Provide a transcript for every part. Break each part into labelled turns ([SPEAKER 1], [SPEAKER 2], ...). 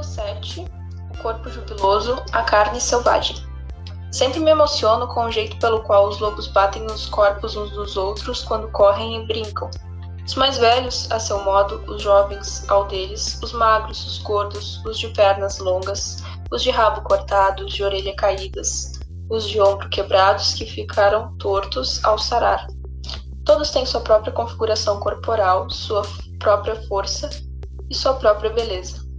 [SPEAKER 1] Capítulo 7 O corpo jubiloso, a carne selvagem. Sempre me emociono com o jeito pelo qual os lobos batem nos corpos uns dos outros quando correm e brincam. Os mais velhos, a seu modo, os jovens, ao deles, os magros, os gordos, os de pernas longas, os de rabo cortado, os de orelha caídas, os de ombro quebrados que ficaram tortos ao sarar. Todos têm sua própria configuração corporal, sua própria força e sua própria beleza.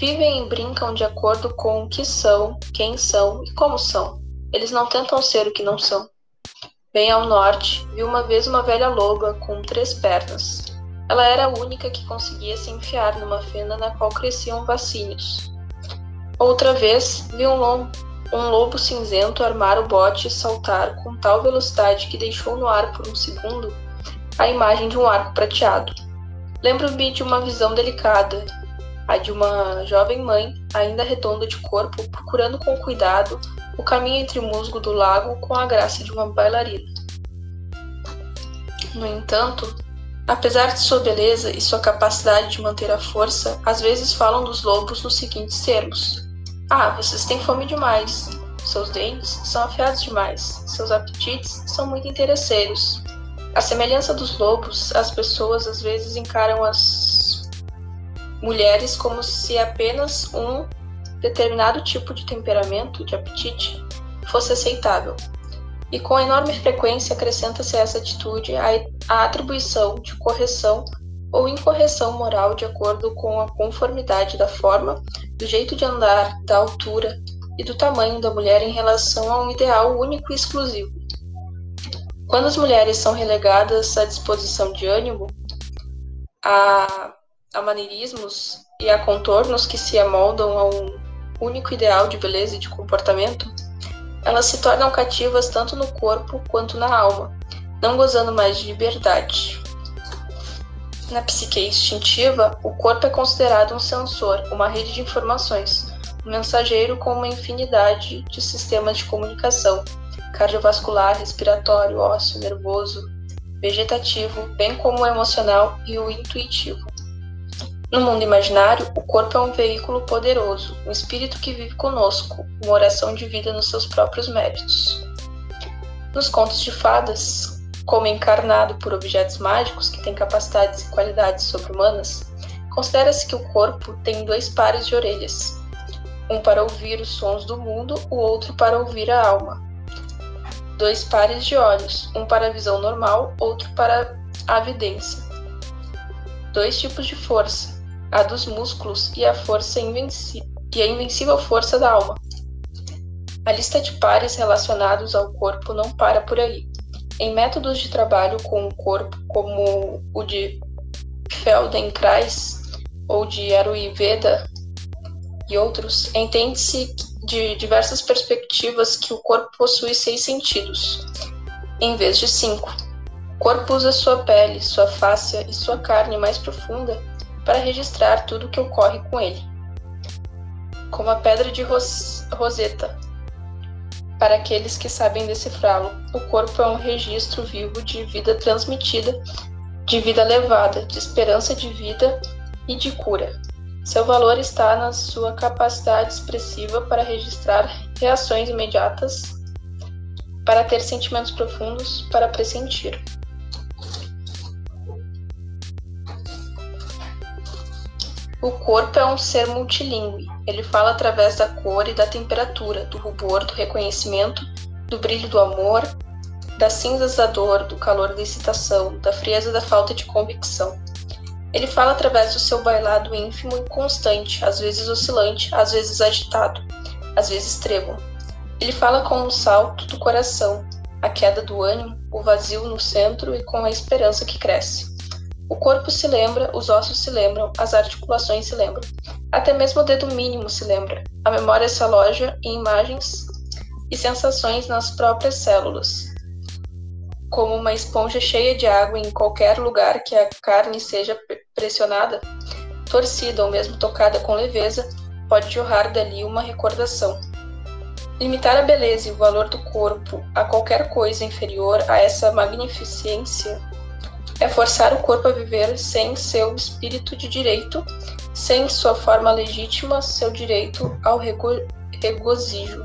[SPEAKER 1] Vivem e brincam de acordo com o que são, quem são e como são. Eles não tentam ser o que não são. Bem ao norte, vi uma vez uma velha loba com três pernas. Ela era a única que conseguia se enfiar numa fenda na qual cresciam vacínios. Outra vez, vi um, um lobo cinzento armar o bote e saltar com tal velocidade que deixou no ar por um segundo a imagem de um arco prateado. Lembro-me de uma visão delicada, a de uma jovem mãe, ainda redonda de corpo, procurando com cuidado o caminho entre o musgo do lago com a graça de uma bailarina. No entanto, apesar de sua beleza e sua capacidade de manter a força, às vezes falam dos lobos nos seguintes termos: Ah, vocês têm fome demais. Seus dentes são afiados demais. Seus apetites são muito interesseiros. A semelhança dos lobos, as pessoas às vezes encaram as mulheres como se apenas um determinado tipo de temperamento, de apetite, fosse aceitável. E com enorme frequência acrescenta-se a essa atitude a, atribuição de correção ou incorreção moral de acordo com a conformidade da forma, do jeito de andar, da altura e do tamanho da mulher em relação a um ideal único e exclusivo. Quando as mulheres são relegadas à disposição de ânimo, a, a maneirismos e a contornos que se amoldam a um único ideal de beleza e de comportamento, elas se tornam cativas tanto no corpo quanto na alma, não gozando mais de liberdade. Na psique instintiva, o corpo é considerado um sensor, uma rede de informações, um mensageiro com uma infinidade de sistemas de comunicação, cardiovascular, respiratório, ósseo, nervoso, vegetativo, bem como emocional e o intuitivo. No mundo imaginário, o corpo é um veículo poderoso, um espírito que vive conosco, uma oração de vida nos seus próprios méritos. Nos contos de fadas, como encarnado por objetos mágicos que têm capacidades e qualidades sobre-humanas, considera-se que o corpo tem dois pares de orelhas, um para ouvir os sons do mundo, o outro para ouvir a alma, dois pares de olhos, um para a visão normal, outro para a vidência. Dois tipos de força, a dos músculos e a força invenci e a invencível força da alma. A lista de pares relacionados ao corpo não para por aí. Em métodos de trabalho com o corpo, como o de Feldenkrais ou de Ayurveda e outros, entende-se de diversas perspectivas que o corpo possui seis sentidos, em vez de cinco. O corpo usa sua pele, sua fáscia e sua carne mais profunda para registrar tudo o que ocorre com ele. Como a pedra de ros Roseta. Para aqueles que sabem decifrá-lo, o corpo é um registro vivo de vida transmitida, de vida levada, de esperança de vida e de cura. Seu valor está na sua capacidade expressiva para registrar reações imediatas, para ter sentimentos profundos, para pressentir. O corpo é um ser multilingüe. Ele fala através da cor e da temperatura, do rubor, do reconhecimento, do brilho do amor, das cinzas da dor, do calor da excitação, da frieza da falta de convicção. Ele fala através do seu bailado ínfimo e constante, às vezes oscilante, às vezes agitado, às vezes trêmulo. Ele fala com o salto do coração, a queda do ânimo, o vazio no centro e com a esperança que cresce. O corpo se lembra, os ossos se lembram, as articulações se lembram. Até mesmo o dedo mínimo se lembra. A memória se aloja em imagens e sensações nas próprias células como uma esponja cheia de água em qualquer lugar que a carne seja pressionada, torcida ou mesmo tocada com leveza, pode jorrar dali uma recordação. Limitar a beleza e o valor do corpo a qualquer coisa inferior a essa magnificência é forçar o corpo a viver sem seu espírito de direito sem sua forma legítima seu direito ao rego regozijo.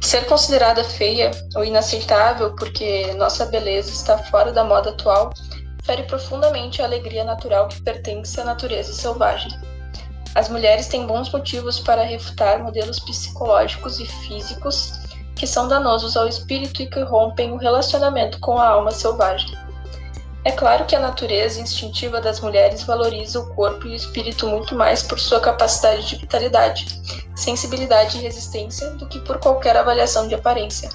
[SPEAKER 1] Ser considerada feia ou inaceitável porque nossa beleza está fora da moda atual fere profundamente a alegria natural que pertence à natureza selvagem. As mulheres têm bons motivos para refutar modelos psicológicos e físicos que são danosos ao espírito e que rompem o relacionamento com a alma selvagem. É claro que a natureza instintiva das mulheres valoriza o corpo e o espírito muito mais por sua capacidade de vitalidade, sensibilidade e resistência do que por qualquer avaliação de aparência.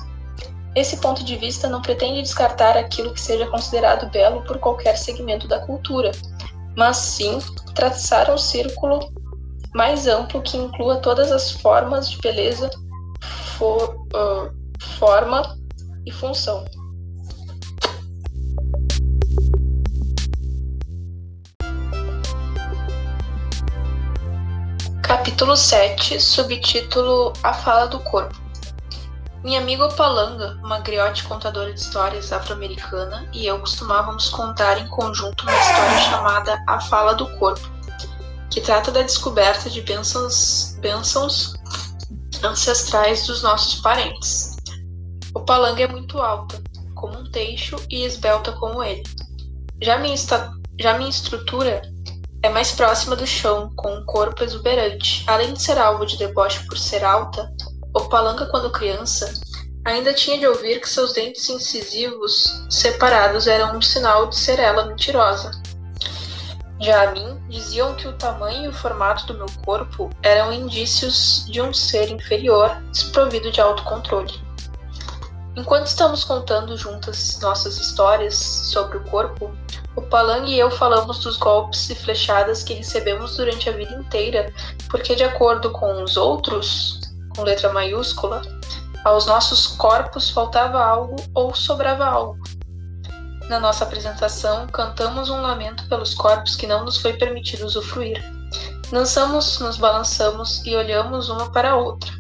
[SPEAKER 1] Esse ponto de vista não pretende descartar aquilo que seja considerado belo por qualquer segmento da cultura, mas sim traçar um círculo mais amplo que inclua todas as formas de beleza, for, uh, forma e função. Capítulo 7, subtítulo A Fala do Corpo. Minha amiga Opalanga, uma griote contadora de histórias afro-americana, e eu costumávamos contar em conjunto uma história chamada A Fala do Corpo, que trata da descoberta de bênçãos, bênçãos ancestrais dos nossos parentes. Opalanga é muito alta, como um teixo, e esbelta como ele. Já minha, já minha estrutura é mais próxima do chão, com um corpo exuberante. Além de ser alvo de deboche por ser alta, Opalanca, quando criança, ainda tinha de ouvir que seus dentes incisivos separados eram um sinal de ser ela mentirosa. Já a mim, diziam que o tamanho e o formato do meu corpo eram indícios de um ser inferior, desprovido de autocontrole. Enquanto estamos contando juntas nossas histórias sobre o corpo, o Palang e eu falamos dos golpes e flechadas que recebemos durante a vida inteira, porque, de acordo com os outros, com letra maiúscula, aos nossos corpos faltava algo ou sobrava algo. Na nossa apresentação, cantamos um lamento pelos corpos que não nos foi permitido usufruir. Dançamos, nos balançamos e olhamos uma para a outra.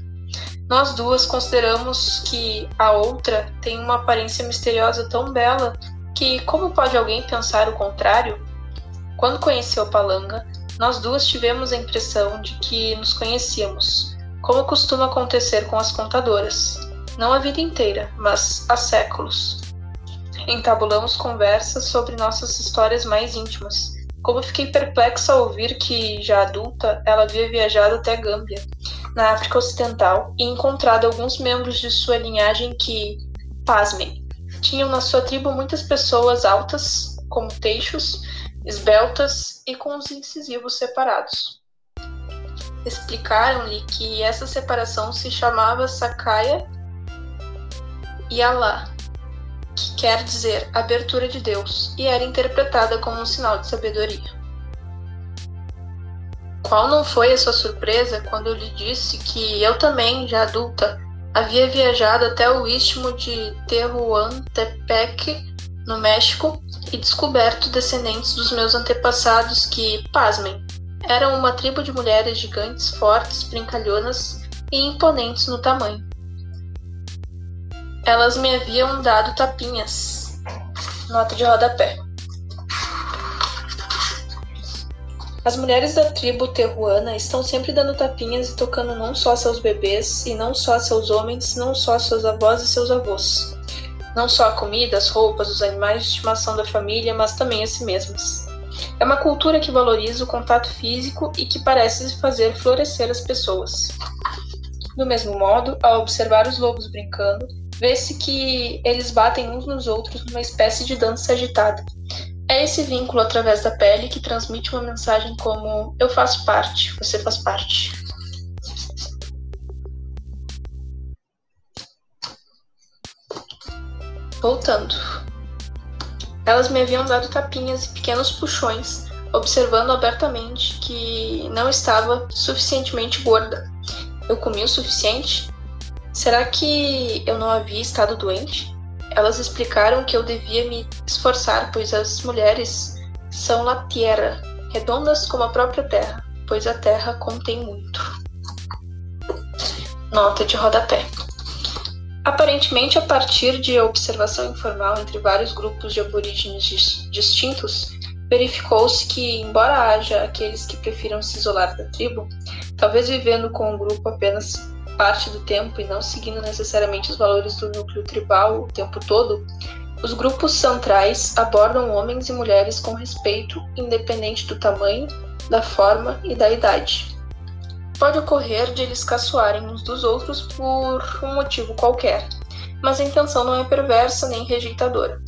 [SPEAKER 1] Nós duas consideramos que a outra tem uma aparência misteriosa tão bela que como pode alguém pensar o contrário? Quando conheceu Palanga, nós duas tivemos a impressão de que nos conhecíamos, como costuma acontecer com as contadoras, não a vida inteira, mas há séculos. Entabulamos conversas sobre nossas histórias mais íntimas. Como fiquei perplexa ao ouvir que, já adulta, ela havia viajado até Gâmbia, na África Ocidental, e encontrado alguns membros de sua linhagem que, pasmem, tinham na sua tribo muitas pessoas altas, como teixos, esbeltas e com os incisivos separados. Explicaram-lhe que essa separação se chamava Sakaya Allah, que quer dizer abertura de Deus, e era interpretada como um sinal de sabedoria. Qual não foi a sua surpresa quando eu lhe disse que eu também, já adulta, havia viajado até o istmo de Tehuantepec, no México, e descoberto descendentes dos meus antepassados que, pasmem, eram uma tribo de mulheres gigantes, fortes, brincalhonas e imponentes no tamanho. Elas me haviam dado tapinhas. Nota de rodapé. As mulheres da tribo terruana estão sempre dando tapinhas e tocando não só seus bebês, e não só seus homens, não só seus avós e seus avós. Não só a comida, as roupas, os animais de estimação da família, mas também a si mesmas. É uma cultura que valoriza o contato físico e que parece fazer florescer as pessoas. Do mesmo modo, ao observar os lobos brincando, vê-se que eles batem uns nos outros numa espécie de dança agitada, é esse vínculo através da pele que transmite uma mensagem como eu faço parte, você faz parte. Voltando. Elas me haviam dado tapinhas e pequenos puxões, observando abertamente que não estava suficientemente gorda. Eu comi o suficiente? Será que eu não havia estado doente? Elas explicaram que eu devia me esforçar, pois as mulheres são la tierra, redondas como a própria terra, pois a terra contém muito. Nota de rodapé. Aparentemente, a partir de observação informal entre vários grupos de aborígenes distintos, verificou-se que, embora haja aqueles que prefiram se isolar da tribo, talvez vivendo com o grupo apenas parte do tempo e não seguindo necessariamente os valores do núcleo tribal o tempo todo, os grupos centrais abordam homens e mulheres com respeito, independente do tamanho, da forma e da idade. Pode ocorrer de eles caçoarem uns dos outros por um motivo qualquer, mas a intenção não é perversa nem rejeitadora.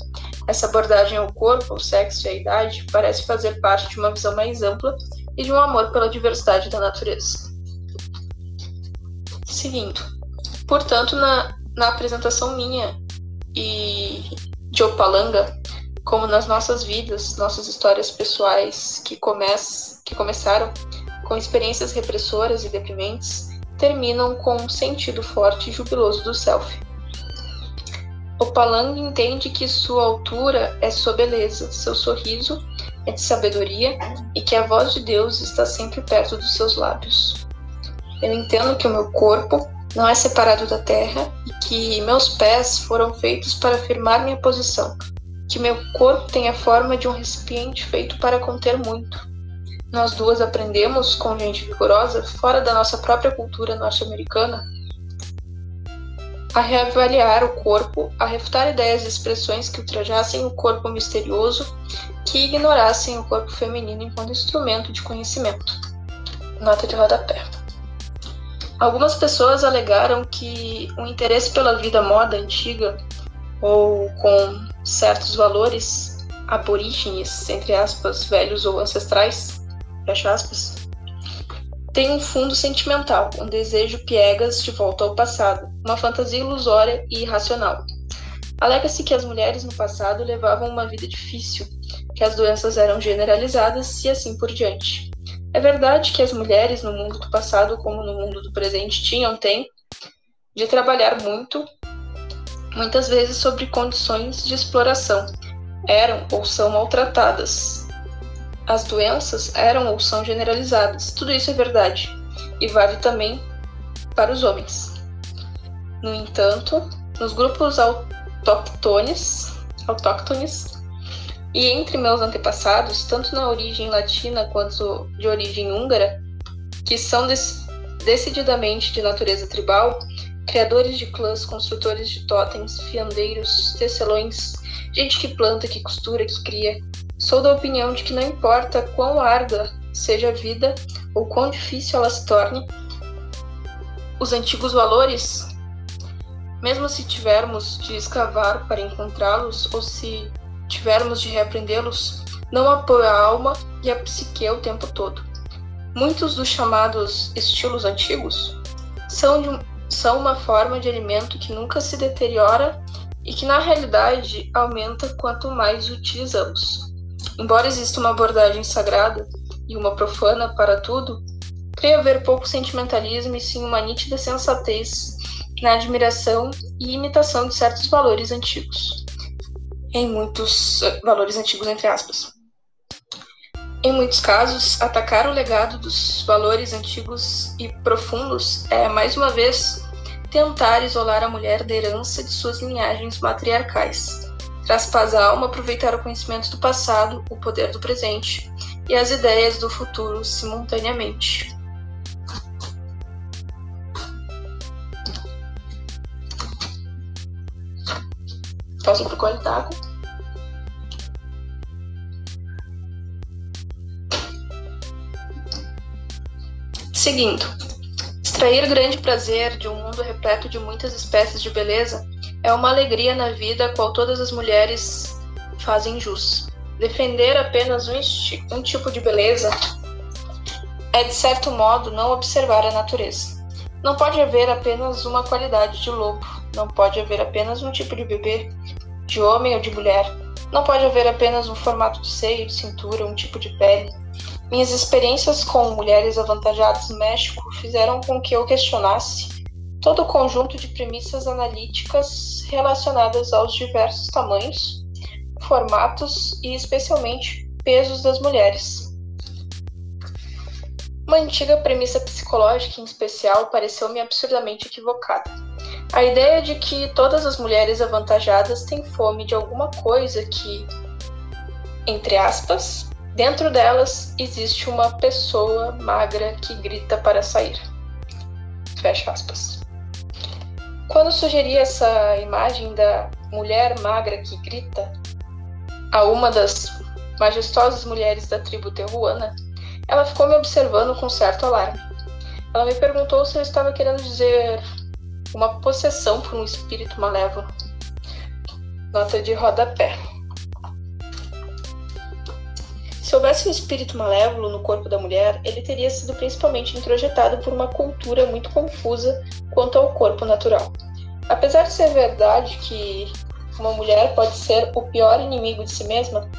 [SPEAKER 1] Essa abordagem ao corpo, ao sexo e à idade parece fazer parte de uma visão mais ampla e de um amor pela diversidade da natureza. Seguindo. Portanto, na, na apresentação minha e de Opalanga, como nas nossas vidas, nossas histórias pessoais que, come que começaram com experiências repressoras e deprimentes, terminam com um sentido forte e jubiloso do self. Opalang entende que sua altura é sua beleza, seu sorriso é de sabedoria e que a voz de Deus está sempre perto dos seus lábios. Eu entendo que o meu corpo não é separado da terra e que meus pés foram feitos para firmar minha posição, que meu corpo tem a forma de um recipiente feito para conter muito. Nós duas aprendemos, com gente vigorosa, fora da nossa própria cultura norte-americana, a reavaliar o corpo, a refutar ideias e expressões que ultrajassem o corpo misterioso, que ignorassem o corpo feminino enquanto instrumento de conhecimento. Nota de rodapé. Algumas pessoas alegaram que o interesse pela vida moda antiga ou com certos valores aborígenes, entre aspas, velhos ou ancestrais, fecha aspas, tem um fundo sentimental, um desejo piegas de volta ao passado, uma fantasia ilusória e irracional. Alega-se que as mulheres no passado levavam uma vida difícil, que as doenças eram generalizadas e assim por diante. É verdade que as mulheres no mundo do passado, como no mundo do presente, tinham tempo de trabalhar muito, muitas vezes sobre condições de exploração. Eram ou são maltratadas, as doenças eram ou são generalizadas. Tudo isso é verdade e vale também para os homens. No entanto, nos grupos autóctones, autóctones e entre meus antepassados, tanto na origem latina quanto de origem húngara, que são decididamente de natureza tribal, criadores de clãs, construtores de totens, fiandeiros, tecelões, gente que planta, que costura, que cria, Sou da opinião de que não importa quão árdua seja a vida ou quão difícil ela se torne, os antigos valores, mesmo se tivermos de escavar para encontrá-los ou se tivermos de reaprendê-los, não apoiam a alma e a psique o tempo todo. Muitos dos chamados estilos antigos são, de, são uma forma de alimento que nunca se deteriora e que na realidade aumenta quanto mais utilizamos. Embora exista uma abordagem sagrada e uma profana para tudo, creio haver pouco sentimentalismo e sim uma nítida sensatez na admiração e imitação de certos valores antigos. Em muitos eh, valores antigos entre aspas. Em muitos casos, atacar o legado dos valores antigos e profundos é, mais uma vez, tentar isolar a mulher da herança de suas linhagens matriarcais Traz paz à alma aproveitar o conhecimento do passado, o poder do presente e as ideias do futuro simultaneamente. Para o gole d'água. Seguindo. Extrair grande prazer de um mundo repleto de muitas espécies de beleza é uma alegria na vida a qual todas as mulheres fazem jus. Defender apenas um, um tipo de beleza é, de certo modo, não observar a natureza. Não pode haver apenas uma qualidade de lobo, não pode haver apenas um tipo de bebê, de homem ou de mulher, não pode haver apenas um formato de seio, de cintura, um tipo de pele. Minhas experiências com mulheres avantajadas no México fizeram com que eu questionasse todo o conjunto de premissas analíticas relacionadas aos diversos tamanhos, formatos e, especialmente, pesos das mulheres. Uma antiga premissa psicológica, em especial, pareceu-me absurdamente equivocada. A ideia de que todas as mulheres avantajadas têm fome de alguma coisa que entre aspas, dentro delas existe uma pessoa magra que grita para sair. Fecha aspas. Quando sugeri essa imagem da mulher magra que grita a uma das majestosas mulheres da tribo terruana, ela ficou me observando com certo alarme. Ela me perguntou se eu estava querendo dizer uma possessão por um espírito malévolo. Nota de rodapé. Se houvesse um espírito malévolo no corpo da mulher, ele teria sido principalmente introjetado por uma cultura muito confusa quanto ao corpo natural. Apesar de ser verdade que uma mulher pode ser o pior inimigo de si mesma,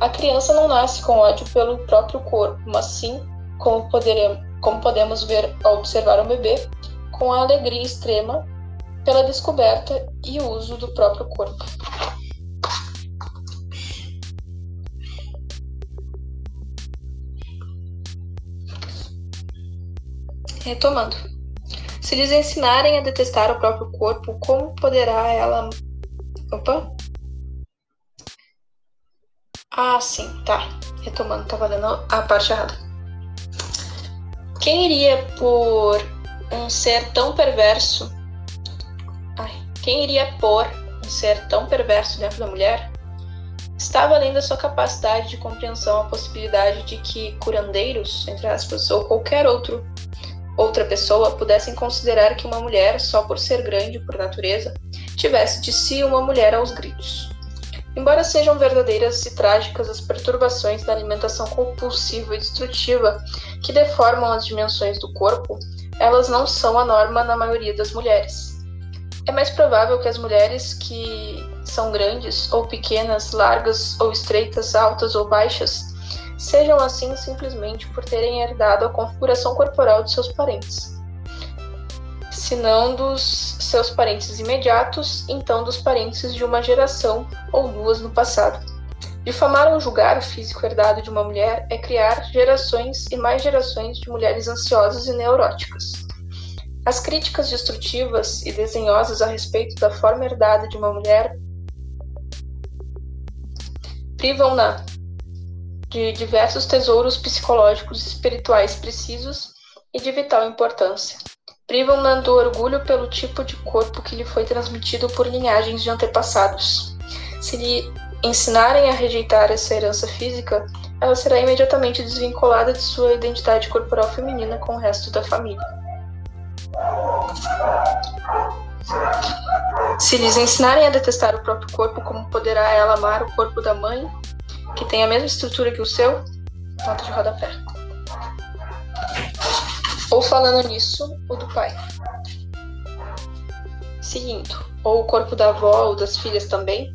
[SPEAKER 1] a criança não nasce com ódio pelo próprio corpo, mas sim, como, poderemos, como podemos ver ao observar um bebê, com a alegria extrema pela descoberta e uso do próprio corpo. Retomando. Se lhes ensinarem a detestar o próprio corpo, como poderá ela. Opa! Ah, sim, tá. Retomando, tava lendo a parte errada. Quem iria por um ser tão perverso. Ai, quem iria pôr um ser tão perverso dentro da mulher? Estava além da sua capacidade de compreensão a possibilidade de que curandeiros, entre aspas, ou qualquer outro outra pessoa pudessem considerar que uma mulher, só por ser grande por natureza, tivesse de si uma mulher aos gritos. Embora sejam verdadeiras e trágicas as perturbações da alimentação compulsiva e destrutiva que deformam as dimensões do corpo, elas não são a norma na maioria das mulheres. É mais provável que as mulheres que são grandes ou pequenas, largas ou estreitas, altas ou baixas, sejam assim simplesmente por terem herdado a configuração corporal de seus parentes. Se não dos seus parentes imediatos, então dos parentes de uma geração ou duas no passado. Difamar ou julgar o físico herdado de uma mulher é criar gerações e mais gerações de mulheres ansiosas e neuróticas. As críticas destrutivas e desenhosas a respeito da forma herdada de uma mulher privam-na de diversos tesouros psicológicos e espirituais precisos e de vital importância. Privam-na do orgulho pelo tipo de corpo que lhe foi transmitido por linhagens de antepassados. Se lhe ensinarem a rejeitar essa herança física, ela será imediatamente desvinculada de sua identidade corporal feminina com o resto da família. Se lhes ensinarem a detestar o próprio corpo, como poderá ela amar o corpo da mãe, que tem a mesma estrutura que o seu, nota de rodapé. Ou falando nisso, o do pai. Seguindo, ou o corpo da avó ou das filhas também,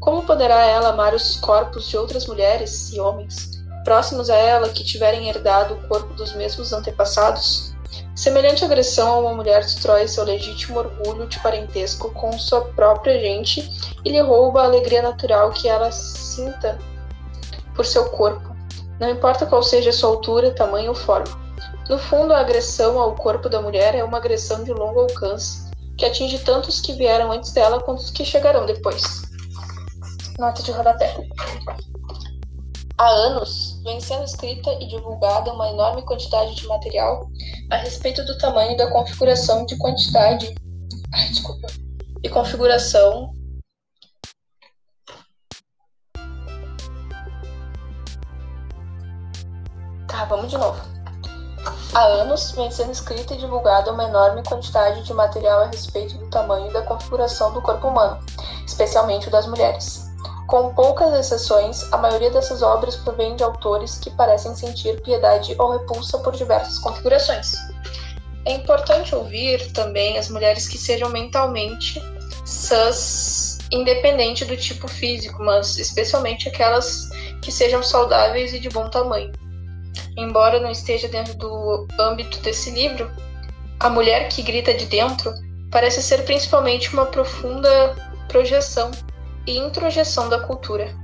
[SPEAKER 1] como poderá ela amar os corpos de outras mulheres e homens próximos a ela que tiverem herdado o corpo dos mesmos antepassados? Semelhante agressão a uma mulher destrói seu legítimo orgulho de parentesco com sua própria gente e lhe rouba a alegria natural que ela sinta por seu corpo, não importa qual seja sua altura, tamanho ou forma. No fundo, a agressão ao corpo da mulher é uma agressão de longo alcance, que atinge tanto os que vieram antes dela quanto os que chegarão depois. Nota de rodapé. Há anos, vem sendo escrita e divulgada uma enorme quantidade de material a respeito do tamanho da configuração de quantidade. Ai, desculpa. E configuração Tá, vamos de novo. Há anos vem sendo escrita e divulgada uma enorme quantidade de material a respeito do tamanho e da configuração do corpo humano, especialmente o das mulheres. Com poucas exceções, a maioria dessas obras provém de autores que parecem sentir piedade ou repulsa por diversas configurações. É importante ouvir também as mulheres que sejam mentalmente sãs, independente do tipo físico, mas especialmente aquelas que sejam saudáveis e de bom tamanho embora não esteja dentro do âmbito desse livro, a mulher que grita de dentro parece ser principalmente uma profunda projeção e introjeção da cultura.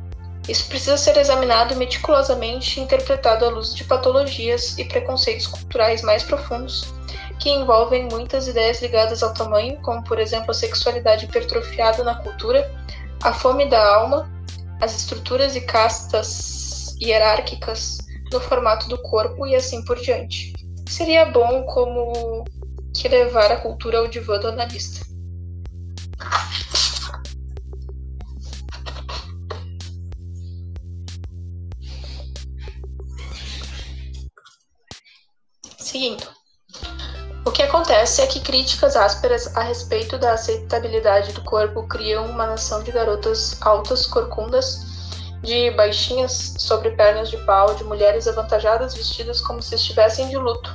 [SPEAKER 1] Isso precisa ser examinado meticulosamente e interpretado à luz de patologias e preconceitos culturais mais profundos, que envolvem muitas ideias ligadas ao tamanho, como por exemplo a sexualidade hipertrofiada na cultura, a fome da alma, as estruturas e castas hierárquicas no formato do corpo e assim por diante. Seria bom como que levar a cultura ao divã do analista. Seguindo. O que acontece é que críticas ásperas a respeito da aceitabilidade do corpo criam uma nação de garotas altas, corcundas, de baixinhas sobre pernas de pau, de mulheres avantajadas vestidas como se estivessem de luto,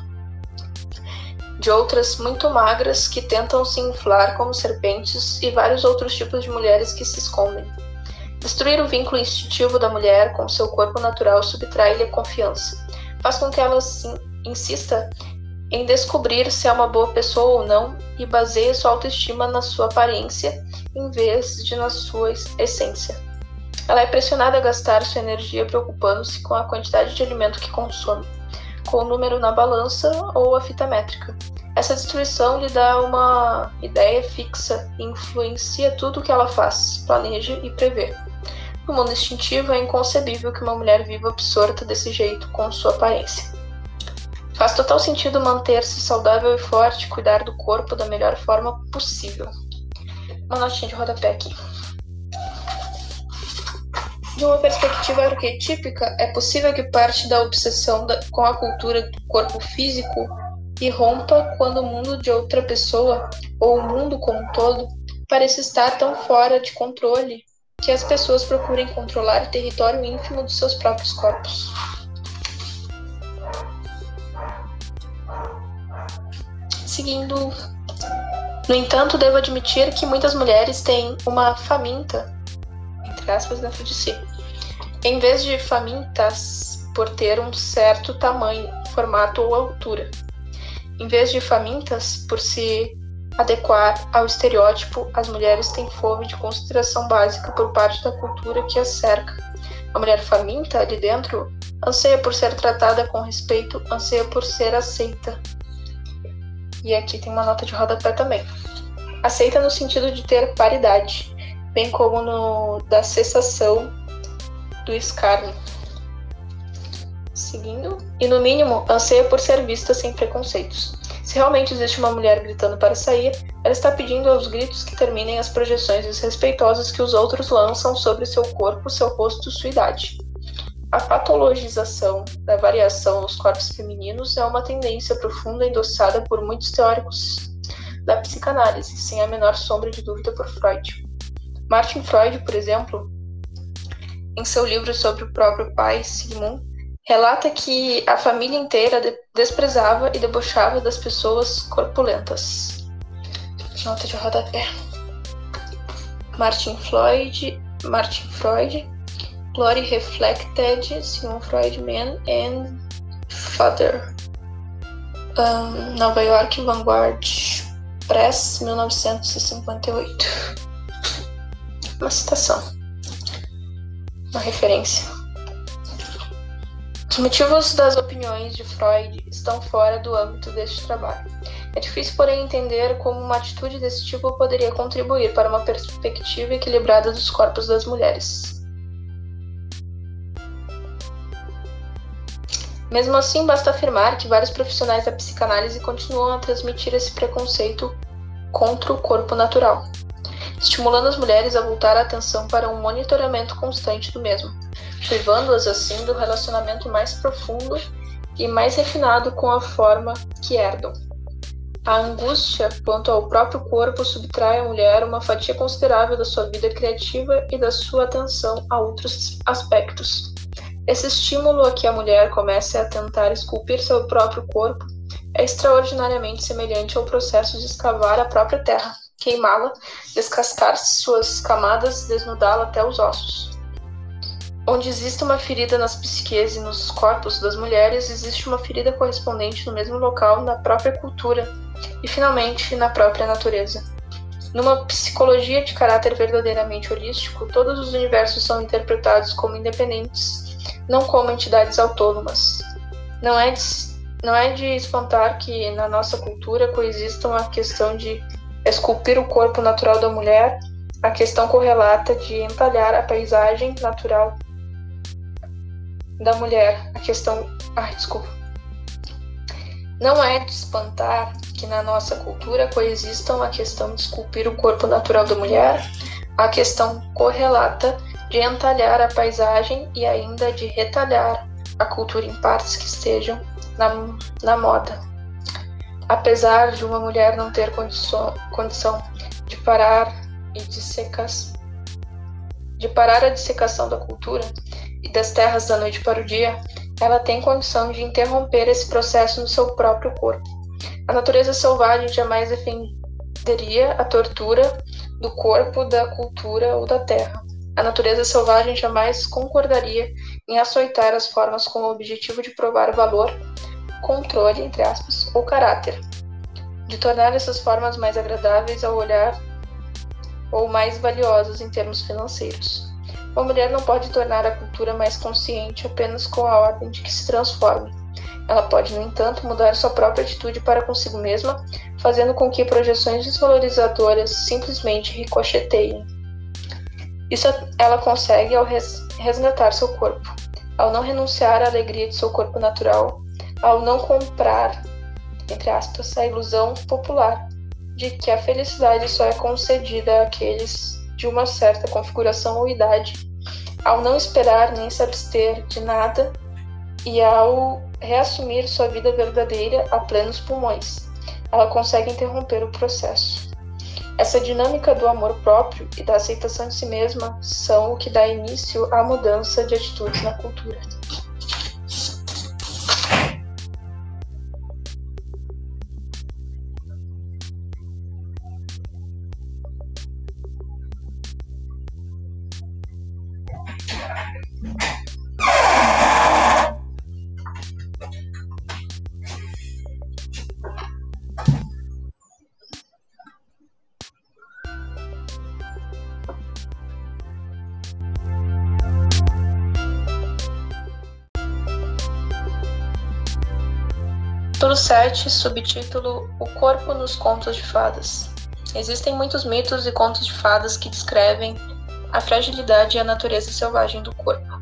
[SPEAKER 1] de outras muito magras que tentam se inflar como serpentes e vários outros tipos de mulheres que se escondem. Destruir o vínculo instintivo da mulher com seu corpo natural subtrai-lhe a confiança, faz com que ela insista em descobrir se é uma boa pessoa ou não e baseia sua autoestima na sua aparência em vez de na sua essência. Ela é pressionada a gastar sua energia preocupando-se com a quantidade de alimento que consome com o número na balança ou a fita métrica. Essa destruição lhe dá uma ideia fixa e influencia tudo o que ela faz, planeja e prevê. No mundo instintivo, é inconcebível que uma mulher viva absorta desse jeito com sua aparência. Faz total sentido manter-se saudável e forte, cuidar do corpo da melhor forma possível. Uma notinha de rodapé aqui. De uma perspectiva arquetípica, é possível que parte da obsessão da, com a cultura do corpo físico irrompa quando o mundo de outra pessoa, ou o mundo como um todo, parece estar tão fora de controle que as pessoas procurem controlar o território ínfimo dos seus próprios corpos. Seguindo. No entanto, devo admitir que muitas mulheres têm uma faminta, entre aspas, dentro de si, em vez de famintas por ter um certo tamanho, formato ou altura. Em vez de famintas por se adequar ao estereótipo, as mulheres têm fome de consideração básica por parte da cultura que as cerca. A mulher faminta ali dentro anseia por ser tratada com respeito, anseia por ser aceita. E aqui tem uma nota de rodapé também. Aceita no sentido de ter paridade, bem como no da cessação do escárnio. Seguindo, e no mínimo, anseia por ser vista sem preconceitos. Se realmente existe uma mulher gritando para sair, ela está pedindo aos gritos que terminem as projeções desrespeitosas que os outros lançam sobre seu corpo, seu rosto, sua idade. A patologização da variação nos corpos femininos é uma tendência profunda endossada por muitos teóricos da psicanálise, sem a menor sombra de dúvida por Freud. Martin Freud, por exemplo, em seu livro sobre o próprio pai, Sigmund, relata que a família inteira desprezava e debochava das pessoas corpulentas. Nota de rodapé. Martin Floyd, Martin Freud, Glory Reflected, Sigmund Freud, Man and Father. Um, Nova York, Vanguard Press, 1958. Uma citação uma referência. Os motivos das opiniões de Freud estão fora do âmbito deste trabalho. É difícil, porém, entender como uma atitude desse tipo poderia contribuir para uma perspectiva equilibrada dos corpos das mulheres. Mesmo assim, basta afirmar que vários profissionais da psicanálise continuam a transmitir esse preconceito contra o corpo natural estimulando as mulheres a voltar a atenção para um monitoramento constante do mesmo, privando-as assim do relacionamento mais profundo e mais refinado com a forma que herdam. A angústia quanto ao próprio corpo subtrai à mulher uma fatia considerável da sua vida criativa e da sua atenção a outros aspectos. Esse estímulo a que a mulher comece a tentar esculpir seu próprio corpo é extraordinariamente semelhante ao processo de escavar a própria terra queimá-la, descascar suas camadas, desnudá-la até os ossos. Onde existe uma ferida nas psiques e nos corpos das mulheres, existe uma ferida correspondente no mesmo local na própria cultura e, finalmente, na própria natureza. Numa psicologia de caráter verdadeiramente holístico, todos os universos são interpretados como independentes, não como entidades autônomas. Não é de, não é de espantar que na nossa cultura coexistam a questão de esculpir o corpo natural da mulher, a questão correlata de entalhar a paisagem natural da mulher, a questão. Ai, desculpa. Não é de espantar que na nossa cultura coexistam a questão de esculpir o corpo natural da mulher, a questão correlata de entalhar a paisagem e ainda de retalhar a cultura em partes que estejam na, na moda. Apesar de uma mulher não ter condição, condição de parar e dissecas, de parar a dissecação da cultura e das terras da noite para o dia, ela tem condição de interromper esse processo no seu próprio corpo. A natureza selvagem jamais defenderia a tortura do corpo, da cultura ou da terra. A natureza selvagem jamais concordaria em açoitar as formas com o objetivo de provar valor, controle, entre aspas, ou caráter, de tornar essas formas mais agradáveis ao olhar ou mais valiosas em termos financeiros. Uma mulher não pode tornar a cultura mais consciente apenas com a ordem de que se transforme. Ela pode, no entanto, mudar sua própria atitude para consigo mesma, fazendo com que projeções desvalorizadoras simplesmente ricocheteiem. Isso ela consegue ao resgatar seu corpo, ao não renunciar à alegria de seu corpo natural, ao não comprar, entre aspas, a ilusão popular de que a felicidade só é concedida àqueles de uma certa configuração ou idade, ao não esperar nem se abster de nada e ao reassumir sua vida verdadeira a plenos pulmões, ela consegue interromper o processo. Essa dinâmica do amor próprio e da aceitação de si mesma são o que dá início à mudança de atitudes na cultura. 7, subtítulo O Corpo nos Contos de Fadas. Existem muitos mitos e contos de fadas que descrevem a fragilidade e a natureza selvagem do corpo.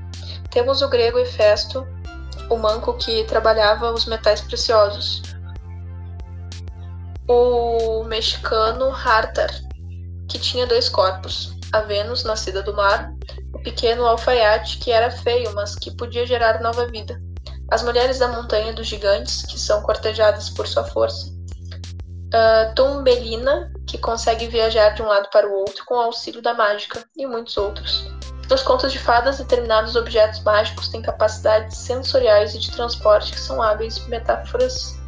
[SPEAKER 1] Temos o grego Hefesto, o manco que trabalhava os metais preciosos. O mexicano Hartar, que tinha dois corpos, a Vênus, nascida do mar, o pequeno alfaiate, que era feio, mas que podia gerar nova vida as mulheres da montanha dos gigantes, que são cortejadas por sua força. Uh, que consegue viajar de um lado para o outro com o auxílio da mágica, e muitos outros. Nos contos de fadas, determinados objetos mágicos têm capacidades sensoriais e de transporte que são hábeis metáforas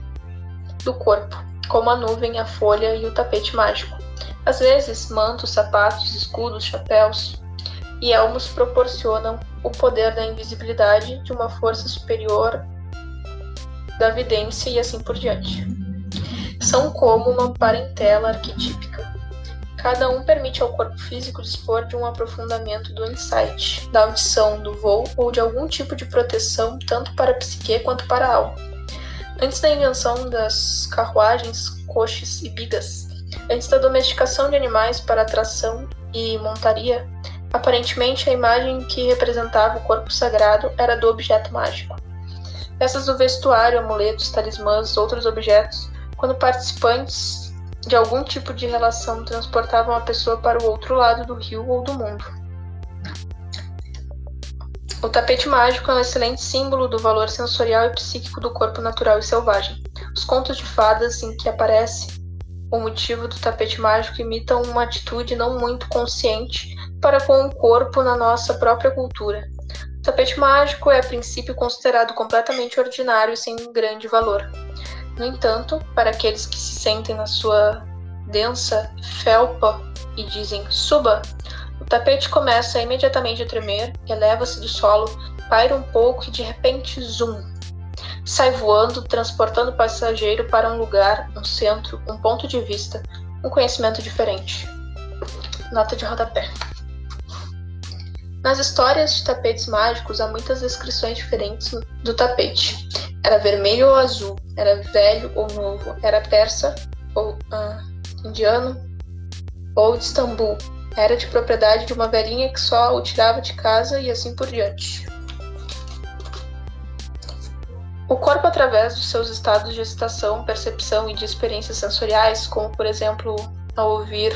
[SPEAKER 1] do corpo, como a nuvem, a folha e o tapete mágico. Às vezes, mantos, sapatos, escudos, chapéus, e elmos proporcionam o poder da invisibilidade de uma força superior da vidência e assim por diante. São como uma parentela arquetípica. Cada um permite ao corpo físico dispor de um aprofundamento do insight, da audição, do voo ou de algum tipo de proteção tanto para a psique quanto para a alma. Antes da invenção das carruagens, coches e bigas, antes da domesticação de animais para atração e montaria, Aparentemente, a imagem que representava o corpo sagrado era do objeto mágico. Peças do vestuário, amuletos, talismãs, outros objetos, quando participantes de algum tipo de relação transportavam a pessoa para o outro lado do rio ou do mundo. O tapete mágico é um excelente símbolo do valor sensorial e psíquico do corpo natural e selvagem. Os contos de fadas em que aparece o motivo do tapete mágico imitam uma atitude não muito consciente para com o corpo na nossa própria cultura. O tapete mágico é, a princípio, considerado completamente ordinário e sem grande valor. No entanto, para aqueles que se sentem na sua densa felpa e dizem suba, o tapete começa imediatamente a tremer, eleva-se do solo, paira um pouco e de repente zoom. Sai voando, transportando o passageiro para um lugar, um centro, um ponto de vista, um conhecimento diferente. Nota de rodapé. Nas histórias de tapetes mágicos há muitas descrições diferentes do tapete. Era vermelho ou azul, era velho ou novo, era persa ou uh, indiano ou de Istambul. Era de propriedade de uma velhinha que só o tirava de casa e assim por diante. O corpo, através dos seus estados de excitação, percepção e de experiências sensoriais, como por exemplo ao ouvir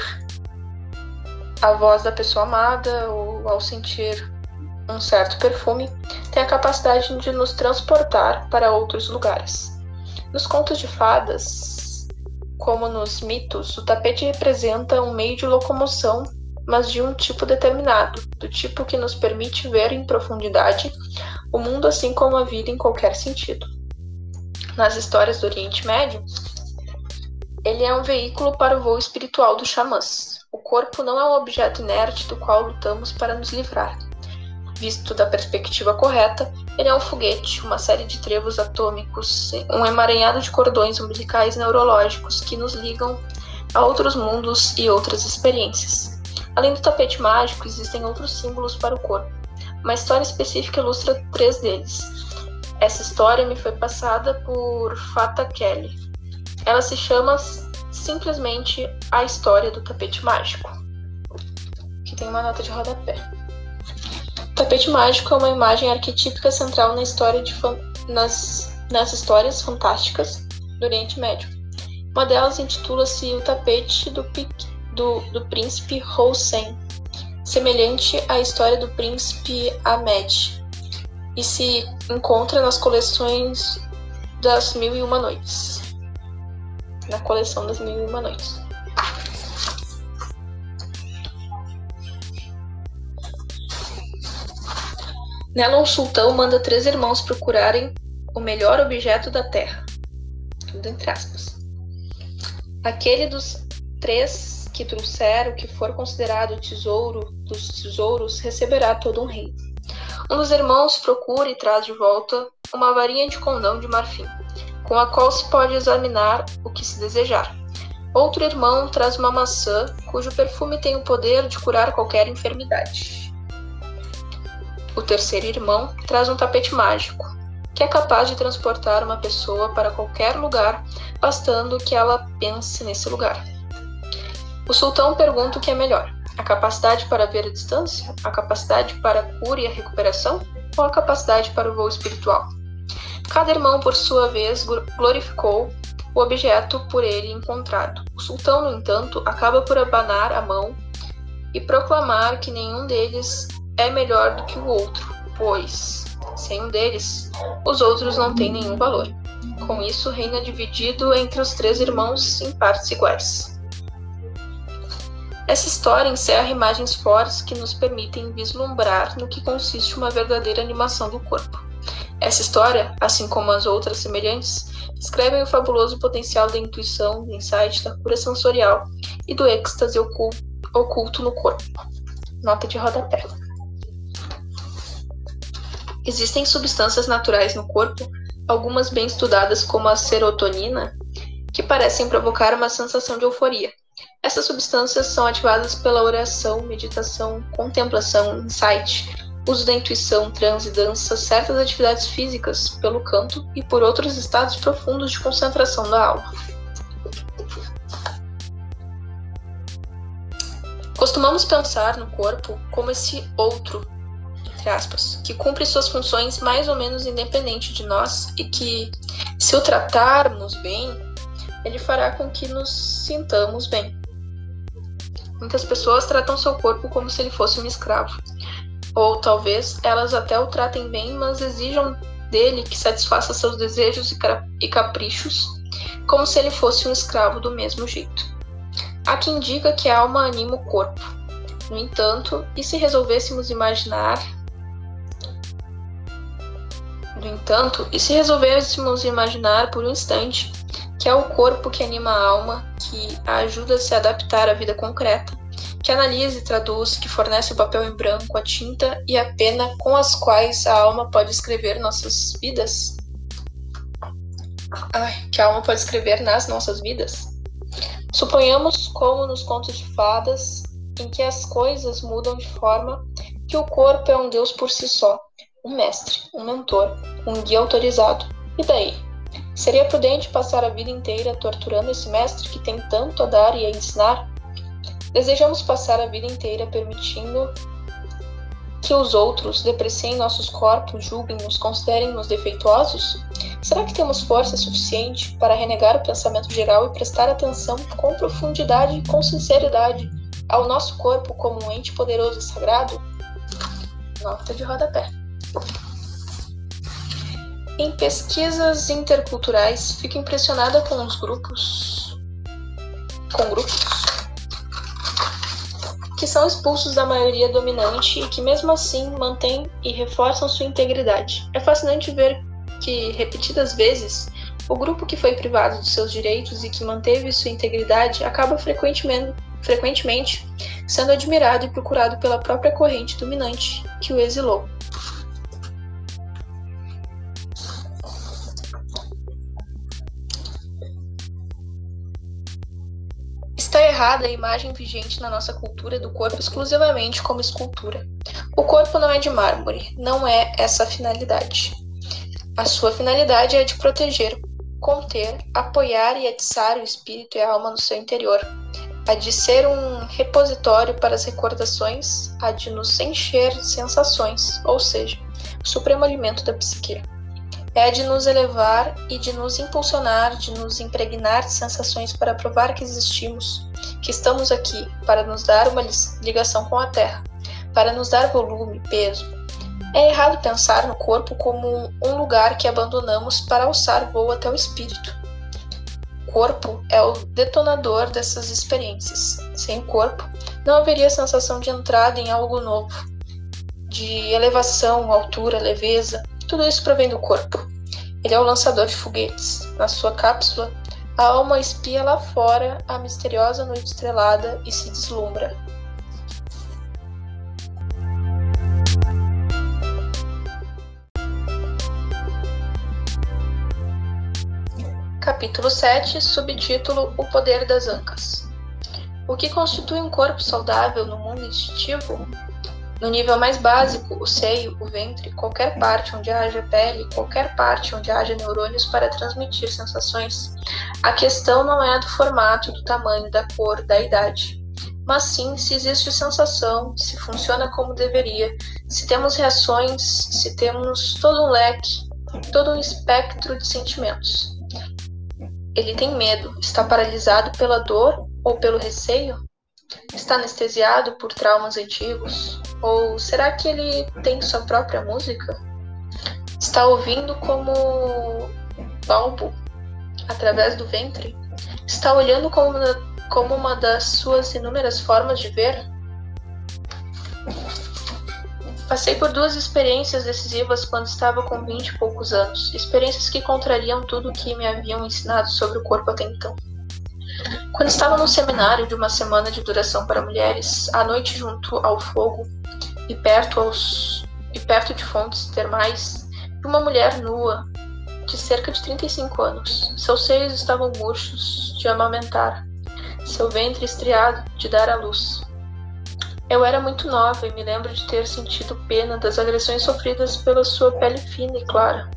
[SPEAKER 1] a voz da pessoa amada ou ao sentir um certo perfume, tem a capacidade de nos transportar para outros lugares. Nos contos de fadas, como nos mitos, o tapete representa um meio de locomoção, mas de um tipo determinado, do tipo que nos permite ver em profundidade o mundo assim como a vida em qualquer sentido. Nas histórias do Oriente Médio, ele é um veículo para o voo espiritual dos xamãs. O corpo não é um objeto inerte do qual lutamos para nos livrar. Visto da perspectiva correta, ele é um foguete, uma série de trevos atômicos, um emaranhado de cordões umbilicais neurológicos que nos ligam a outros mundos e outras experiências. Além do tapete mágico, existem outros símbolos para o corpo. Uma história específica ilustra três deles. Essa história me foi passada por Fata Kelly. Ela se chama simplesmente A História do Tapete Mágico, que tem uma nota de rodapé. O tapete mágico é uma imagem arquetípica central na história de nas, nas histórias fantásticas do Oriente Médio. Uma delas intitula-se O Tapete do, do, do Príncipe Hossein, semelhante à história do Príncipe Ahmed, e se encontra nas coleções das Mil e Uma Noites. Na coleção das Mil e Uma Noites. Nela, um sultão manda três irmãos procurarem o melhor objeto da terra. Tudo entre aspas. Aquele dos três que trouxer o que for considerado tesouro dos tesouros receberá todo um reino. Um dos irmãos procura e traz de volta uma varinha de condão de marfim, com a qual se pode examinar o que se desejar. Outro irmão traz uma maçã cujo perfume tem o poder de curar qualquer enfermidade. O terceiro irmão traz um tapete mágico, que é capaz de transportar uma pessoa para qualquer lugar, bastando que ela pense nesse lugar. O sultão pergunta o que é melhor: a capacidade para ver a distância, a capacidade para a cura e a recuperação, ou a capacidade para o voo espiritual? Cada irmão, por sua vez, glorificou o objeto por ele encontrado. O sultão, no entanto, acaba por abanar a mão e proclamar que nenhum deles é melhor do que o outro, pois, sem um deles, os outros não têm nenhum valor. Com isso, reina dividido entre os três irmãos em partes iguais. Essa história encerra imagens fortes que nos permitem vislumbrar no que consiste uma verdadeira animação do corpo. Essa história, assim como as outras semelhantes, descrevem o fabuloso potencial da intuição, do insight, da cura sensorial e do êxtase oculto no corpo. Nota de rodapé. Existem substâncias naturais no corpo, algumas bem estudadas como a serotonina, que parecem provocar uma sensação de euforia. Essas substâncias são ativadas pela oração, meditação, contemplação, insight, uso da intuição, transe, dança, certas atividades físicas, pelo canto e por outros estados profundos de concentração da alma. Costumamos pensar no corpo como esse outro entre aspas, que cumpre suas funções mais ou menos independente de nós e que, se o tratarmos bem, ele fará com que nos sintamos bem. Muitas pessoas tratam seu corpo como se ele fosse um escravo. Ou talvez elas até o tratem bem, mas exijam dele que satisfaça seus desejos e caprichos, como se ele fosse um escravo do mesmo jeito. Há quem diga que a alma anima o corpo. No entanto, e se resolvêssemos imaginar no entanto, e se resolvêssemos imaginar por um instante que é o corpo que anima a alma, que a ajuda a se adaptar à vida concreta, que analisa e traduz, que fornece o papel em branco, a tinta e a pena com as quais a alma pode escrever nossas vidas? Ai, que a alma pode escrever nas nossas vidas? Suponhamos, como nos contos de fadas, em que as coisas mudam de forma que o corpo é um Deus por si só, um mestre, um mentor, um guia autorizado. E daí? Seria prudente passar a vida inteira torturando esse mestre que tem tanto a dar e a ensinar? Desejamos passar a vida inteira permitindo que os outros depreciem nossos corpos, julguem-nos, considerem-nos defeituosos? Será que temos força suficiente para renegar o pensamento geral e prestar atenção com profundidade e com sinceridade ao nosso corpo como um ente poderoso e sagrado? Nota de rodapé. Em pesquisas interculturais, fico impressionada com os grupos com grupos que são expulsos da maioria dominante e que mesmo assim mantêm e reforçam sua integridade. É fascinante ver que repetidas vezes o grupo que foi privado dos seus direitos e que manteve sua integridade acaba frequentemente, frequentemente sendo admirado e procurado pela própria corrente dominante que o exilou. Errada a imagem vigente na nossa cultura do corpo exclusivamente como escultura. O corpo não é de mármore, não é essa a finalidade. A sua finalidade é de proteger, conter, apoiar e atiçar o espírito e a alma no seu interior, a de ser um repositório para as recordações, a de nos encher de sensações, ou seja, o supremo alimento da psique. É de nos elevar e de nos impulsionar, de nos impregnar de sensações para provar que existimos, que estamos aqui, para nos dar uma ligação com a Terra, para nos dar volume, peso, é errado pensar no corpo como um lugar que abandonamos para alçar voo até o espírito. O corpo é o detonador dessas experiências. Sem corpo, não haveria sensação de entrada em algo novo, de elevação, altura, leveza. Tudo isso provém do corpo. Ele é o lançador de foguetes. Na sua cápsula, a alma espia lá fora a misteriosa noite estrelada e se deslumbra. Capítulo 7 Subtítulo O Poder das Ancas O que constitui um corpo saudável no mundo instintivo? No nível mais básico, o seio, o ventre, qualquer parte onde haja pele, qualquer parte onde haja neurônios para transmitir sensações, a questão não é do formato, do tamanho, da cor, da idade, mas sim se existe sensação, se funciona como deveria, se temos reações, se temos todo um leque, todo um espectro de sentimentos. Ele tem medo, está paralisado pela dor ou pelo receio? Está anestesiado por traumas antigos? Ou será que ele tem sua própria música? Está ouvindo como balbo através do ventre? Está olhando como como uma das suas inúmeras formas de ver? Passei por duas experiências decisivas quando estava com vinte e poucos anos, experiências que contrariam tudo o que me haviam ensinado sobre o corpo até então. Quando estava no seminário de uma semana de duração para mulheres, à noite junto ao fogo e perto, aos, e perto de fontes termais, uma mulher nua, de cerca de 35 anos. Seus seios estavam murchos de amamentar, seu ventre estriado de dar à luz. Eu era muito nova e me lembro de ter sentido pena das agressões sofridas pela sua pele fina e clara.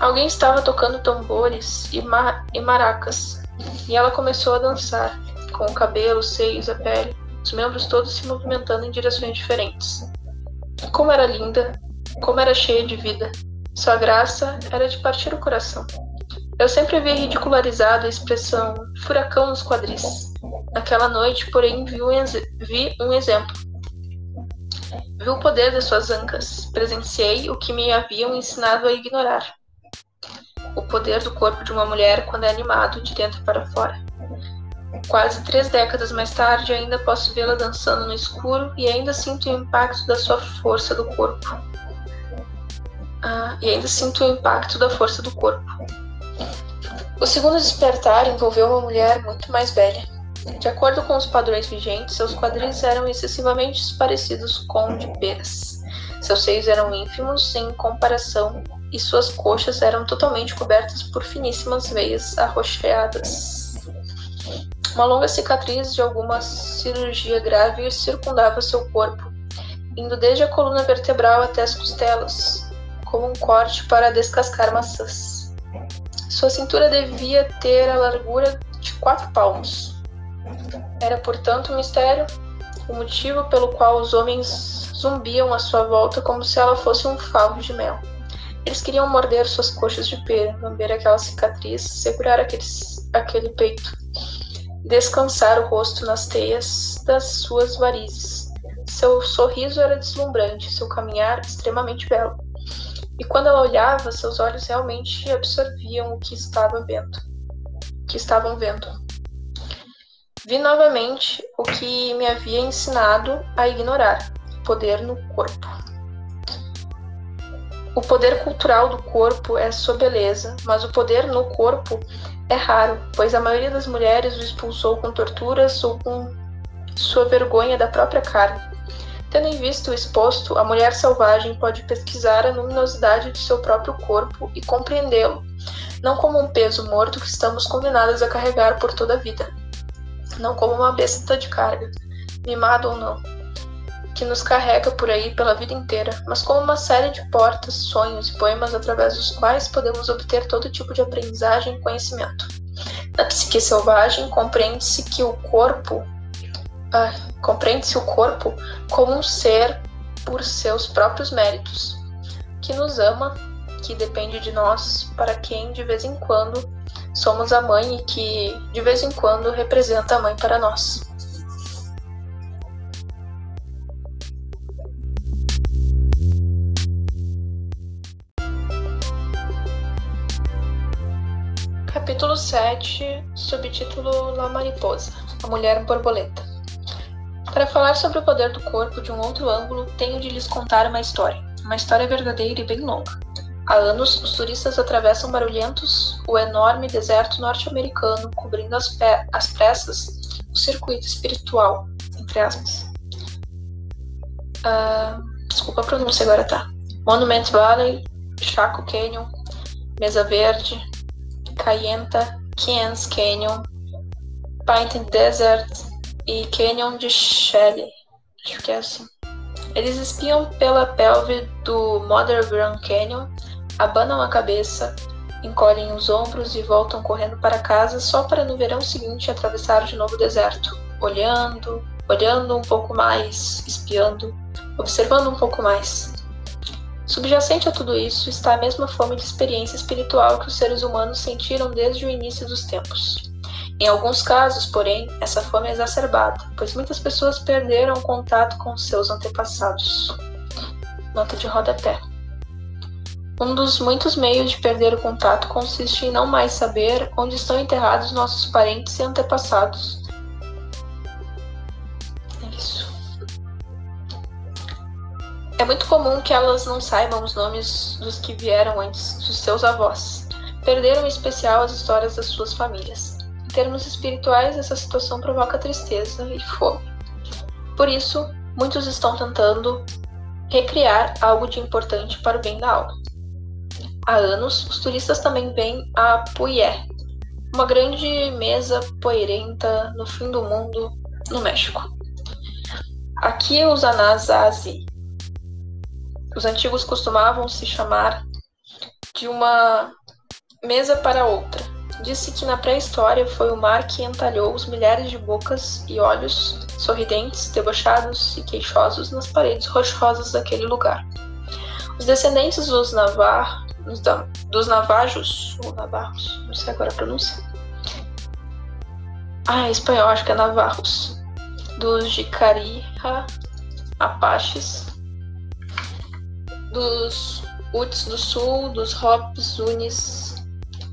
[SPEAKER 1] Alguém estava tocando tambores e, e maracas, e ela começou a dançar, com o cabelo, os seios, a pele, os membros todos se movimentando em direções diferentes. Como era linda, como era cheia de vida. Sua graça era de partir o coração. Eu sempre havia ridicularizado a expressão furacão nos quadris. Naquela noite, porém, vi um, vi um exemplo. Vi o poder das suas ancas. Presenciei o que me haviam ensinado a ignorar. O poder do corpo de uma mulher quando é animado de dentro para fora. Quase três décadas mais tarde, ainda posso vê-la dançando no escuro e ainda sinto o impacto da sua força do corpo. Ah, e ainda sinto o impacto da força do corpo. O segundo despertar envolveu uma mulher muito mais velha. De acordo com os padrões vigentes, seus quadris eram excessivamente parecidos com de peras. Seus seios eram ínfimos em comparação e suas coxas eram totalmente cobertas por finíssimas veias arroxeadas. Uma longa cicatriz de alguma cirurgia grave circundava seu corpo, indo desde a coluna vertebral até as costelas, como um corte para descascar maçãs. Sua cintura devia ter a largura de quatro palmos. Era, portanto, um mistério, o motivo pelo qual os homens zumbiam à sua volta como se ela fosse um favo de mel. Eles queriam morder suas coxas de pera, lamber aquela cicatriz, segurar aqueles, aquele peito, descansar o rosto nas teias das suas varizes. Seu sorriso era deslumbrante, seu caminhar extremamente belo. E quando ela olhava, seus olhos realmente absorviam o que estava vendo. Que estavam vendo. Vi novamente o que me havia ensinado a ignorar: poder no corpo. O poder cultural do corpo é sua beleza, mas o poder no corpo é raro, pois a maioria das mulheres o expulsou com torturas ou com sua vergonha da própria carne. Tendo em vista o exposto, a mulher selvagem pode pesquisar a luminosidade de seu próprio corpo e compreendê-lo, não como um peso morto que estamos condenadas a carregar por toda a vida, não como uma besta de carga, mimado ou não, que nos carrega por aí pela vida inteira, mas como uma série de portas, sonhos e poemas através dos quais podemos obter todo tipo de aprendizagem e conhecimento. Na psique selvagem, compreende-se que o corpo ah, compreende-se o corpo como um ser por seus próprios méritos, que nos ama, que depende de nós, para quem de vez em quando somos a mãe e que de vez em quando representa a mãe para nós. Capítulo 7, subtítulo La Mariposa, a Mulher Borboleta. Para falar sobre o poder do corpo de um outro ângulo, tenho de lhes contar uma história. Uma história verdadeira e bem longa. Há anos, os turistas atravessam barulhentos o enorme deserto norte-americano, cobrindo as, as pressas o circuito espiritual, entre aspas. Uh, desculpa a pronúncia agora, tá? Monument Valley, Chaco Canyon, Mesa Verde, Cayenta, Keans Canyon, Pine Desert e Canyon de Shelley. Acho que é assim. Eles espiam pela pelve do Mother Grand Canyon abanam a cabeça, encolhem os ombros e voltam correndo para casa só para no verão seguinte atravessar de novo o deserto, olhando, olhando um pouco mais, espiando, observando um pouco mais. Subjacente a tudo isso está a mesma fome de experiência espiritual que os seres humanos sentiram desde o início dos tempos. Em alguns casos, porém, essa fome é exacerbada, pois muitas pessoas perderam o contato com seus antepassados. Nota de rodapé. Um dos muitos meios de perder o contato consiste em não mais saber onde estão enterrados nossos parentes e antepassados. É muito comum que elas não saibam os nomes dos que vieram antes dos seus avós. Perderam em especial as histórias das suas famílias. Em termos espirituais, essa situação provoca tristeza e fome. Por isso, muitos estão tentando recriar algo de importante para o bem da alma. Há anos, os turistas também vêm a Puyé, uma grande mesa poeirenta no fim do mundo, no México. Aqui os Anasazi. Os antigos costumavam se chamar de uma mesa para outra. Disse que na pré-história foi o mar que entalhou os milhares de bocas e olhos sorridentes, debochados e queixosos nas paredes rochosas daquele lugar. Os descendentes dos Navar dos, Navajos, ou Navarros, não sei agora a pronúncia. Ah, espanhol, acho que é Navarros. Dos Jicarija, Apaches, dos Uts do Sul, dos Hopes, Unis,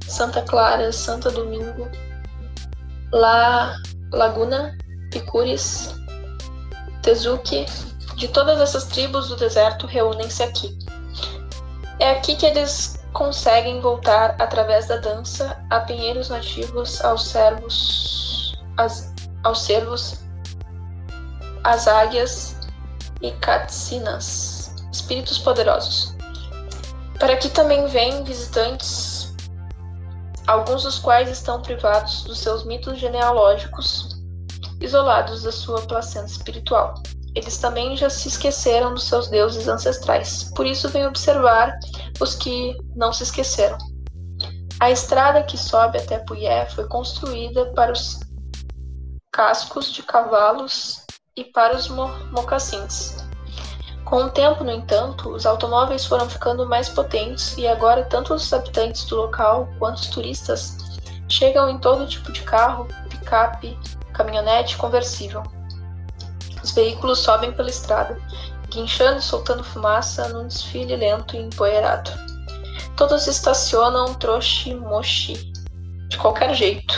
[SPEAKER 1] Santa Clara, Santa Domingo, La Laguna, Picures, Tezuki, de todas essas tribos do deserto reúnem-se aqui. É aqui que eles conseguem voltar através da dança a pinheiros nativos aos servos, as, aos cervos, às águias e catsinas, espíritos poderosos. Para aqui também vêm visitantes, alguns dos quais estão privados dos seus mitos genealógicos, isolados da sua placenta espiritual. Eles também já se esqueceram dos seus deuses ancestrais, por isso vem observar os que não se esqueceram. A estrada que sobe até Puyé foi construída para os cascos de cavalos e para os mo mocassins. Com o tempo, no entanto, os automóveis foram ficando mais potentes e agora tanto os habitantes do local quanto os turistas chegam em todo tipo de carro, picape, caminhonete conversível. Os veículos sobem pela estrada, guinchando e soltando fumaça num desfile lento e empoeirado. Todos estacionam troche-mochi, de qualquer jeito,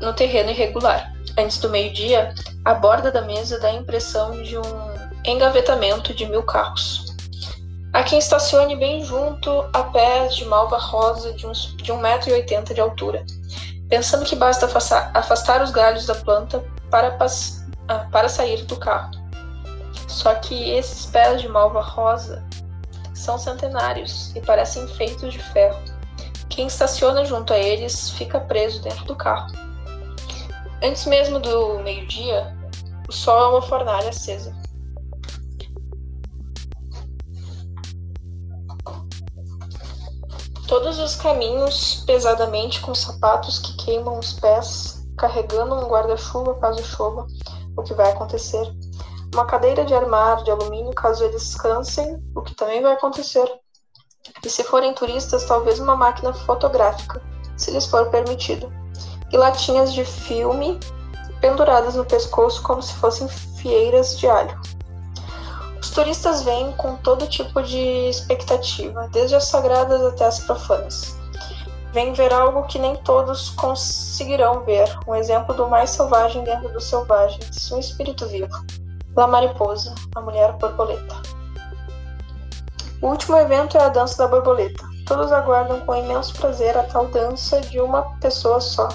[SPEAKER 1] no terreno irregular. Antes do meio-dia, a borda da mesa dá a impressão de um engavetamento de mil carros. Há quem estacione bem junto a pés de malva rosa de, uns, de 1,80m de altura, pensando que basta afastar, os galhos da planta para, ah, para sair do carro. Só que esses pés de malva rosa são centenários e parecem feitos de ferro. Quem estaciona junto a eles fica preso dentro do carro. Antes mesmo do meio-dia, o sol é uma fornalha acesa. Todos os caminhos, pesadamente com sapatos que queimam os pés, carregando um guarda-chuva caso chova, o que vai acontecer, uma cadeira de armar de alumínio caso eles descansem, o que também vai acontecer. E se forem turistas, talvez uma máquina fotográfica, se lhes for permitido. E latinhas de filme penduradas no pescoço como se fossem fieiras de alho. Os turistas vêm com todo tipo de expectativa, desde as sagradas até as profanas. Vêm ver algo que nem todos conseguirão ver, um exemplo do mais selvagem dentro dos selvagens, um espírito vivo. La Mariposa, a mulher borboleta. O último evento é a dança da borboleta. Todos aguardam com imenso prazer a tal dança de uma pessoa só.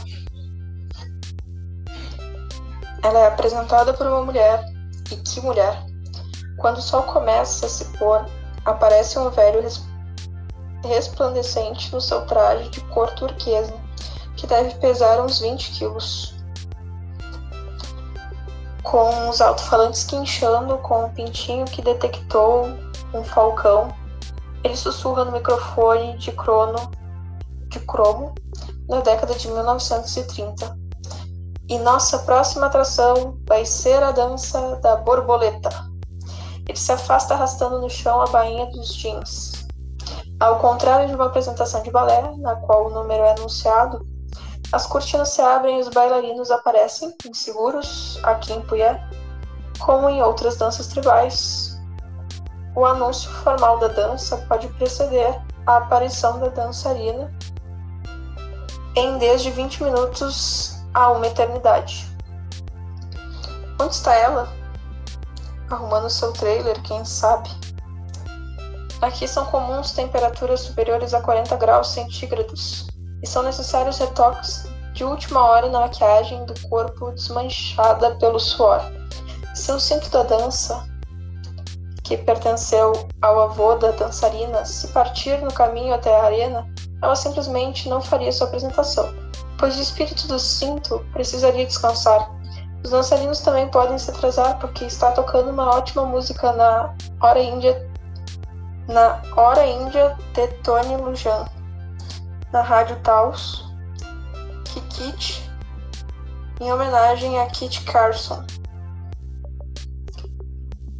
[SPEAKER 1] Ela é apresentada por uma mulher, e que mulher! Quando o sol começa a se pôr, aparece um velho resplandecente no seu traje de cor turquesa, que deve pesar uns 20 quilos com os alto-falantes quinchando com um pintinho que detectou um falcão. Ele sussurra no microfone de crono de cromo na década de 1930. E nossa próxima atração vai ser a dança da borboleta. Ele se afasta arrastando no chão a bainha dos jeans. Ao contrário de uma apresentação de balé, na qual o número é anunciado, as cortinas se abrem e os bailarinos aparecem, inseguros, aqui em Puyé, como em outras danças tribais. O anúncio formal da dança pode preceder a aparição da dançarina em desde 20 minutos a uma eternidade. Onde está ela? Arrumando seu trailer, quem sabe? Aqui são comuns temperaturas superiores a 40 graus centígrados e são necessários retoques de última hora na maquiagem do corpo desmanchada pelo suor. Seu cinto da dança, que pertenceu ao avô da dançarina, se partir no caminho até a arena, ela simplesmente não faria sua apresentação, pois o espírito do cinto precisaria descansar. Os dançarinos também podem se atrasar porque está tocando uma ótima música na hora índia na hora índia de Tony Lujan na Rádio Taos, Kikit, em homenagem a Kit Carson.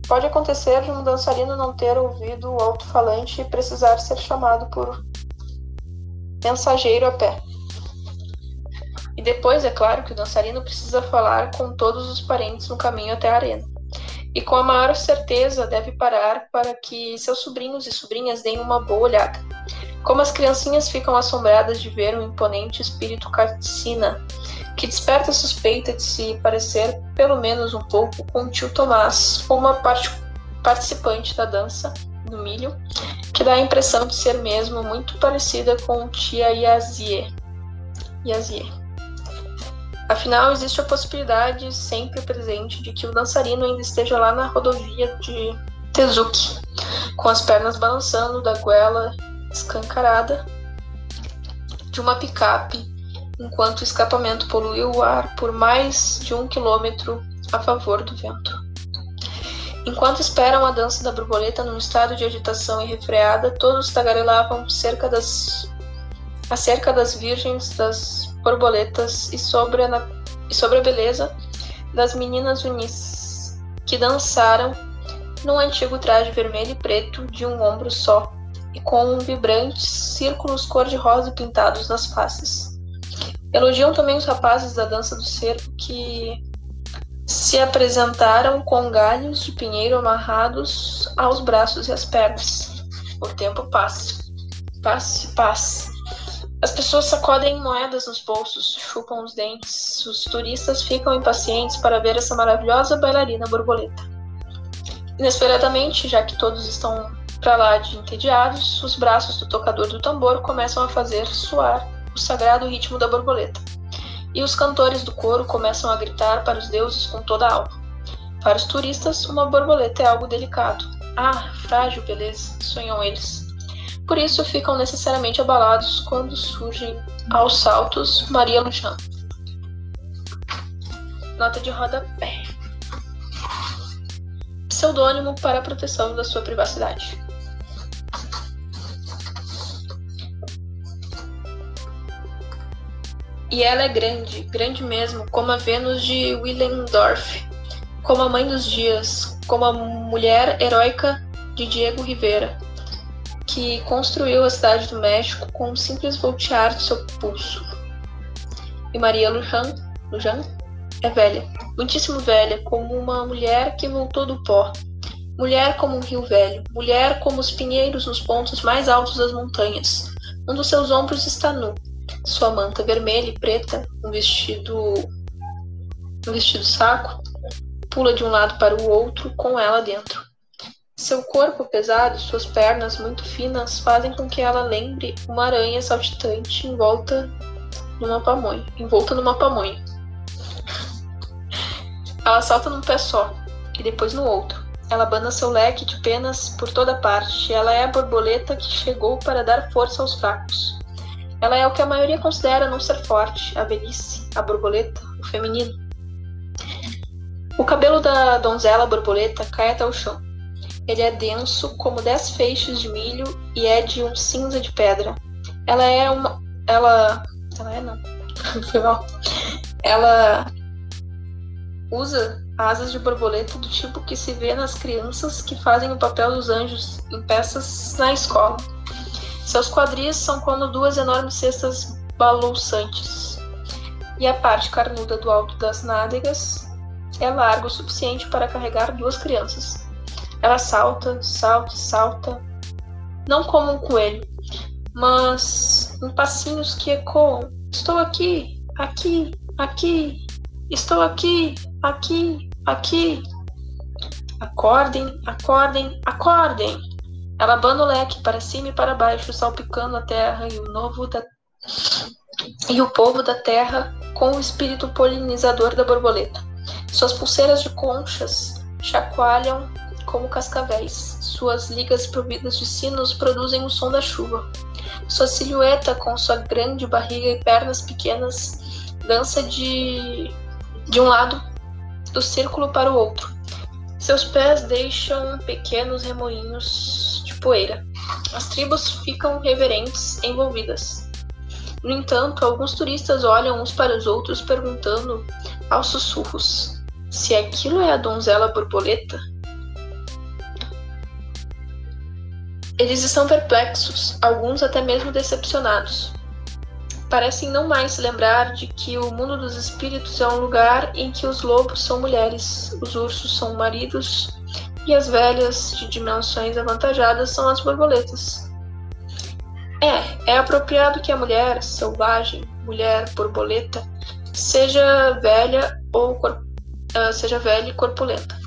[SPEAKER 1] Pode acontecer de um dançarino não ter ouvido o alto-falante e precisar ser chamado por mensageiro a pé. E depois, é claro, que o dançarino precisa falar com todos os parentes no caminho até a arena. E com a maior certeza deve parar para que seus sobrinhos e sobrinhas deem uma boa olhada. Como as criancinhas ficam assombradas de ver um imponente espírito cassina que desperta a suspeita de se parecer, pelo menos um pouco, com o tio Tomás, uma parte participante da dança do milho, que dá a impressão de ser mesmo muito parecida com tia Yazie. Yazie. Afinal, existe a possibilidade sempre presente de que o dançarino ainda esteja lá na rodovia de Tezuki, com as pernas balançando da goela escancarada de uma picape, enquanto o escapamento poluiu o ar por mais de um quilômetro a favor do vento. Enquanto esperam a dança da borboleta num estado de agitação e refreada, todos tagarelavam cerca das, acerca das virgens das borboletas e sobre a, e sobre a beleza das meninas unis, que dançaram num antigo traje vermelho e preto de um ombro só, e com vibrantes círculos cor-de-rosa pintados nas faces. Elogiam também os rapazes da dança do cerco que se apresentaram com galhos de pinheiro amarrados aos braços e às pernas. O tempo passa. Passe, passe. As pessoas sacodem moedas nos bolsos, chupam os dentes. Os turistas ficam impacientes para ver essa maravilhosa bailarina borboleta. Inesperadamente, já que todos estão para lá de entediados, os braços do tocador do tambor começam a fazer soar o sagrado ritmo da borboleta. E os cantores do coro começam a gritar para os deuses com toda a alma. Para os turistas, uma borboleta é algo delicado. Ah, frágil beleza, sonham eles. Por isso ficam necessariamente abalados quando surgem aos saltos Maria Lujan. Nota de rodapé. Pseudônimo para a proteção da sua privacidade. E ela é grande, grande mesmo, como a Vênus de Willendorf, como a mãe dos dias, como a mulher heróica de Diego Rivera, que construiu a cidade do México com um simples voltear de seu pulso. E Maria Lujan, Lujan é velha, muitíssimo velha, como uma mulher que voltou do pó. Mulher como um rio velho, mulher como os pinheiros nos pontos mais altos das montanhas. Um dos seus ombros está nu, sua manta vermelha e preta, um vestido um vestido saco, pula de um lado para o outro com ela dentro. Seu corpo pesado suas pernas muito finas fazem com que ela lembre uma aranha saltitante envolta numa pamonha, envolta numa pamonha. Ela salta num pé só e depois no outro. Ela abana seu leque de penas por toda parte. Ela é a borboleta que chegou para dar força aos fracos. Ela é o que a maioria considera não ser forte, a velhice, a borboleta, o feminino. O cabelo da donzela borboleta cai até o chão. Ele é denso como dez feixes de milho e é de um cinza de pedra. Ela é uma. Ela. Ela é não. Foi mal. Ela usa asas de borboleta do tipo que se vê nas crianças que fazem o papel dos anjos em peças na escola. Seus quadris são como duas enormes cestas balouçantes, e a parte carnuda do alto das nádegas é larga o suficiente para carregar duas crianças. Ela salta, salta, salta, não como um coelho, mas em passinhos que ecoam: Estou aqui, aqui, aqui, estou aqui, aqui, aqui. Acordem, acordem, acordem! Ela abana o leque para cima e para baixo, salpicando a terra e o novo da... e o povo da terra com o espírito polinizador da borboleta. Suas pulseiras de conchas chacoalham como cascavéis. Suas ligas providas de sinos produzem o som da chuva. Sua silhueta, com sua grande barriga e pernas pequenas, dança de, de um lado do círculo para o outro. Seus pés deixam pequenos remoinhos poeira. As tribos ficam reverentes, envolvidas. No entanto, alguns turistas olham uns para os outros perguntando aos sussurros se aquilo é a donzela borboleta. Eles estão perplexos, alguns até mesmo decepcionados. Parecem não mais se lembrar de que o mundo dos espíritos é um lugar em que os lobos são mulheres, os ursos são maridos e as velhas de dimensões avantajadas são as borboletas. É, é apropriado que a mulher selvagem, mulher borboleta, seja velha ou uh, seja velha e corpulenta,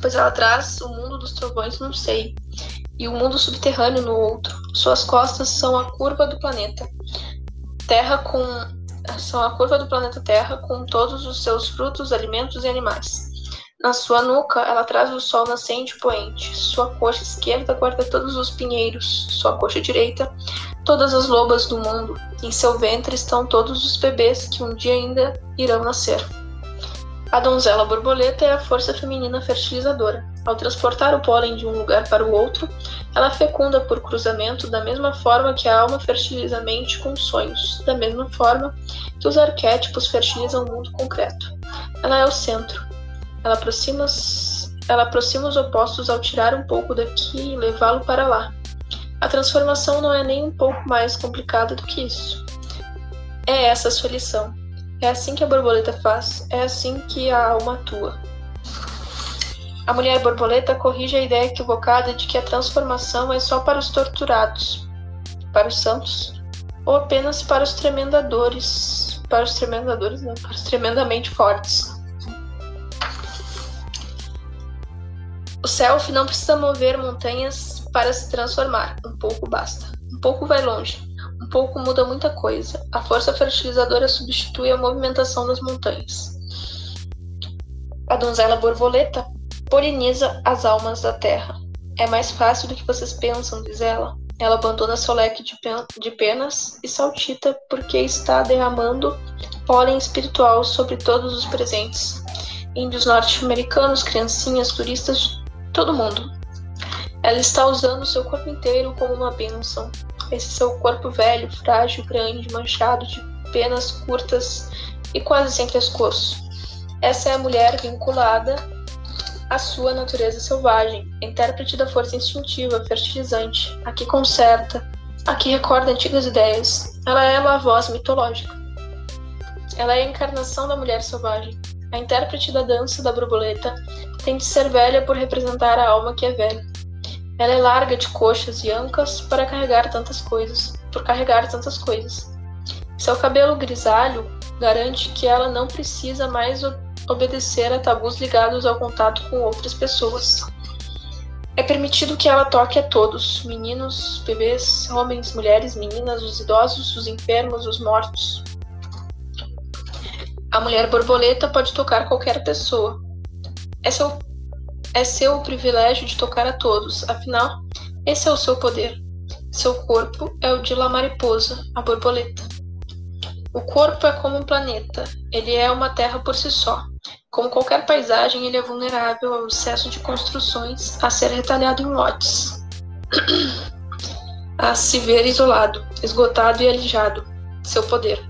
[SPEAKER 1] pois ela traz o mundo dos trovões num seio e o mundo subterrâneo no outro. Suas costas são a curva do planeta. Terra com são a curva do planeta Terra com todos os seus frutos, alimentos e animais. Na sua nuca, ela traz o sol nascente poente. Sua coxa esquerda guarda todos os pinheiros. Sua coxa direita, todas as lobas do mundo. Em seu ventre estão todos os bebês que um dia ainda irão nascer. A donzela borboleta é a força feminina fertilizadora. Ao transportar o pólen de um lugar para o outro, ela fecunda por cruzamento da mesma forma que a alma fertiliza a mente com sonhos, da mesma forma que os arquétipos fertilizam o mundo concreto. Ela é o centro, ela aproxima, ela aproxima os opostos ao tirar um pouco daqui e levá-lo para lá. A transformação não é nem um pouco mais complicada do que isso. É essa a sua lição. É assim que a borboleta faz, é assim que a alma atua. A mulher borboleta corrige a ideia equivocada de que a transformação é só para os torturados, para os santos, ou apenas para os tremendadores, para os tremendadores não, para os tremendamente fortes. O self não precisa mover montanhas para se transformar, um pouco basta. Um pouco vai longe, um pouco muda muita coisa. A força fertilizadora substitui a movimentação das montanhas. A donzela borboleta poliniza as almas da terra. É mais fácil do que vocês pensam, diz ela. Ela abandona seu leque de, pen de penas e saltita porque está derramando pólen espiritual sobre todos os presentes. Índios norte-americanos, criancinhas, turistas, todo mundo. Ela está usando seu corpo inteiro como uma bênção. Esse seu corpo velho, frágil, grande, manchado de penas curtas e quase sem pescoço. Essa é a mulher vinculada a sua natureza selvagem, intérprete da força instintiva, fertilizante, a que conserta, a que recorda antigas ideias. Ela é uma voz mitológica. Ela é a encarnação da mulher selvagem. A intérprete da dança da borboleta tem de ser velha por representar a alma que é velha. Ela é larga de coxas e ancas para carregar tantas coisas, por carregar tantas coisas. Seu cabelo grisalho garante que ela não precisa mais obedecer a tabus ligados ao contato com outras pessoas. É permitido que ela toque a todos: meninos, bebês, homens, mulheres, meninas, os idosos, os enfermos, os mortos. A mulher borboleta pode tocar qualquer pessoa. É seu, é seu privilégio de tocar a todos, afinal, esse é o seu poder. Seu corpo é o de La Mariposa, a borboleta. O corpo é como um planeta, ele é uma terra por si só. Como qualquer paisagem, ele é vulnerável ao excesso de construções a ser retalhado em lotes, a se ver isolado, esgotado e alijado. Seu poder.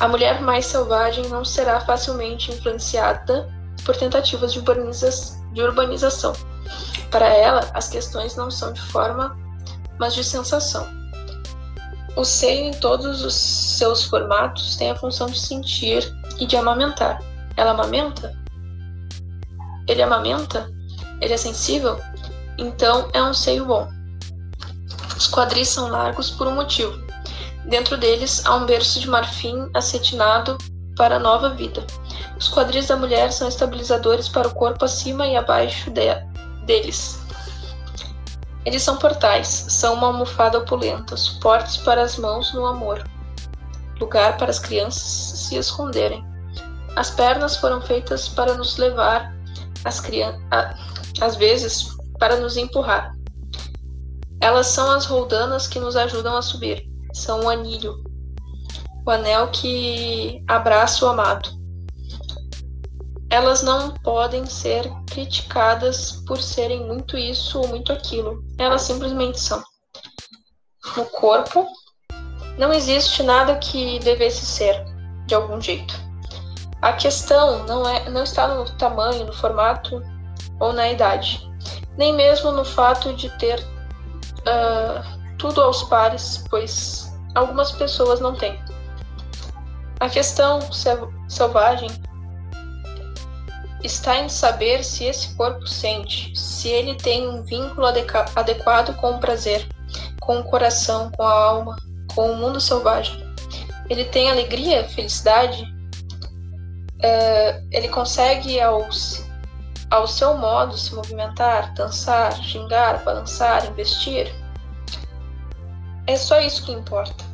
[SPEAKER 1] A mulher mais selvagem não será facilmente influenciada por tentativas de, de urbanização. Para ela, as questões não são de forma, mas de sensação. O seio, em todos os seus formatos, tem a função de sentir e de amamentar. Ela amamenta? Ele amamenta? Ele é sensível? Então é um seio bom. Os quadris são largos por um motivo. Dentro deles há um berço de marfim acetinado para a nova vida. Os quadris da mulher são estabilizadores para o corpo acima e abaixo de deles. Eles são portais, são uma almofada opulenta, suportes para as mãos no amor, lugar para as crianças se esconderem. As pernas foram feitas para nos levar, as crianças, às vezes para nos empurrar. Elas são as roldanas que nos ajudam a subir. São o anilho, o anel que abraça o amado. Elas não podem ser criticadas por serem muito isso ou muito aquilo. Elas simplesmente são. No corpo, não existe nada que devesse ser, de algum jeito. A questão não, é, não está no tamanho, no formato ou na idade, nem mesmo no fato de ter uh, tudo aos pares, pois algumas pessoas não têm. A questão selvagem está em saber se esse corpo sente, se ele tem um vínculo adequado com o prazer, com o coração, com a alma, com o mundo selvagem. Ele tem alegria, felicidade, uh, ele consegue ao, ao seu modo se movimentar, dançar, gingar, balançar, investir. É só isso que importa.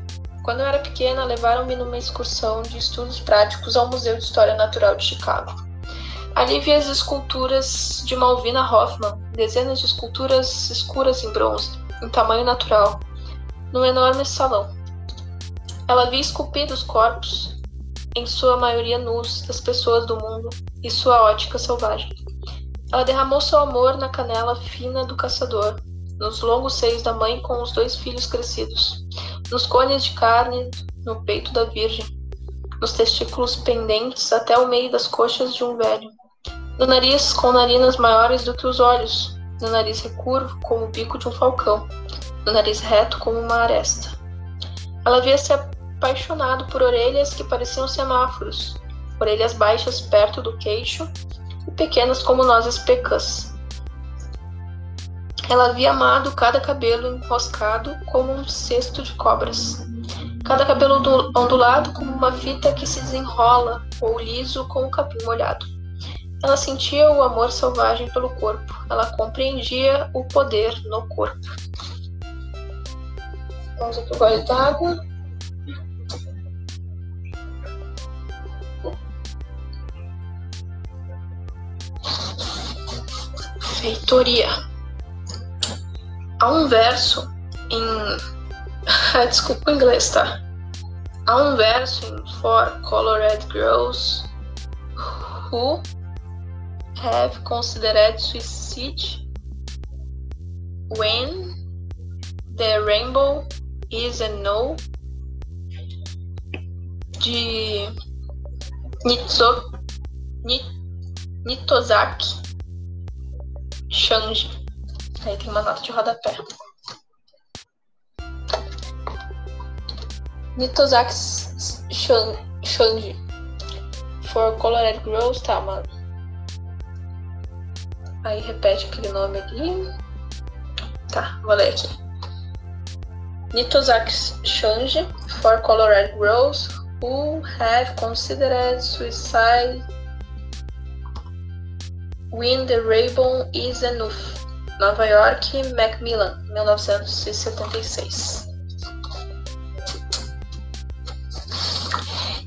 [SPEAKER 1] Quando eu era pequena, levaram-me numa excursão de estudos práticos ao Museu de História Natural de Chicago. Ali vi as esculturas de Malvina Hoffman, dezenas de esculturas escuras em bronze, em tamanho natural, num enorme salão. Ela via esculpidos corpos, em sua maioria nus, das pessoas do mundo e sua ótica selvagem. Ela derramou seu amor na canela fina do caçador, nos longos seios da mãe com os dois filhos crescidos, nos cones de carne no peito da virgem, nos testículos pendentes até o meio das coxas de um velho. do nariz com narinas maiores do que os olhos, do nariz recurvo como o bico de um falcão, do nariz reto como uma aresta. Ela havia se apaixonado por orelhas que pareciam semáforos, orelhas baixas perto do queixo e pequenas como nozes pecãs. Ela havia amado cada cabelo enroscado como um cesto de cobras, cada cabelo ondulado como uma fita que se desenrola, ou liso como um capim molhado. Ela sentia o amor selvagem pelo corpo, ela compreendia o poder no corpo. Vamos aqui o gole d'água. Feitoria. Há um verso em. Desculpa o inglês, tá? Há um verso em For Colored Girls Who Have Considered Suicide When the Rainbow is a No de Nitozaki Shanji. Aí tem uma nota de rodapé. Nitozaki Shanji. For Colored Girls, tá, mano. Aí repete aquele nome ali. Tá, vou ler aqui. Nitozaki Shanji for Colored Girls who have considered suicide When the Rainbow is Enough, Nova York, Macmillan, 1976.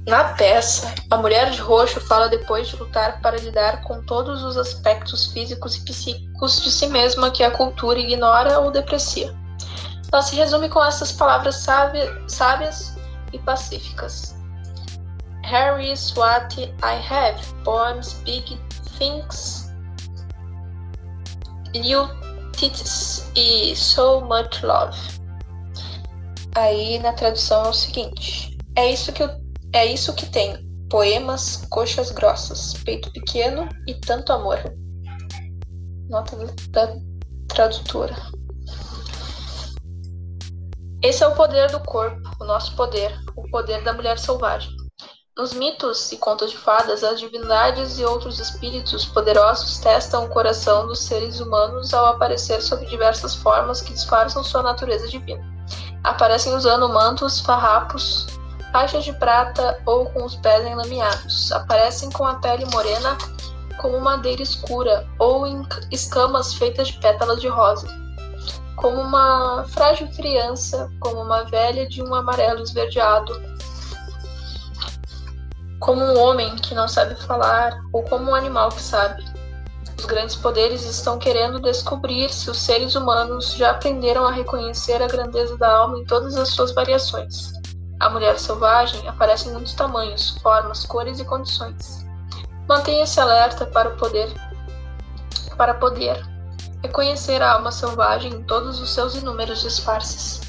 [SPEAKER 1] Na peça, a mulher de roxo fala depois de lutar para lidar com todos os aspectos físicos e psíquicos de si mesma que a cultura ignora ou deprecia. Ela se resume com essas palavras sábias e pacíficas. Here is what I have, poems, big things Lil Tits e So Much Love. Aí na tradução é o seguinte: é isso que eu, é isso que tenho. Poemas, coxas grossas, peito pequeno e tanto amor. Nota da tradutora. Esse é o poder do corpo, o nosso poder, o poder da mulher selvagem. Nos mitos e contos de fadas, as divindades e outros espíritos poderosos testam o coração dos seres humanos ao aparecer sob diversas formas que disfarçam sua natureza divina. Aparecem usando mantos, farrapos, faixas de prata ou com os pés enlameados. Aparecem com a pele morena como madeira escura ou em escamas feitas de pétalas de rosa. Como uma frágil criança, como uma velha de um amarelo esverdeado, como um homem que não sabe falar ou como um animal que sabe. Os grandes poderes estão querendo descobrir se os seres humanos já aprenderam a reconhecer a grandeza da alma em todas as suas variações. A mulher selvagem aparece em muitos tamanhos, formas, cores e condições. Mantenha-se alerta para o poder para poder reconhecer a alma selvagem em todos os seus inúmeros disfarces.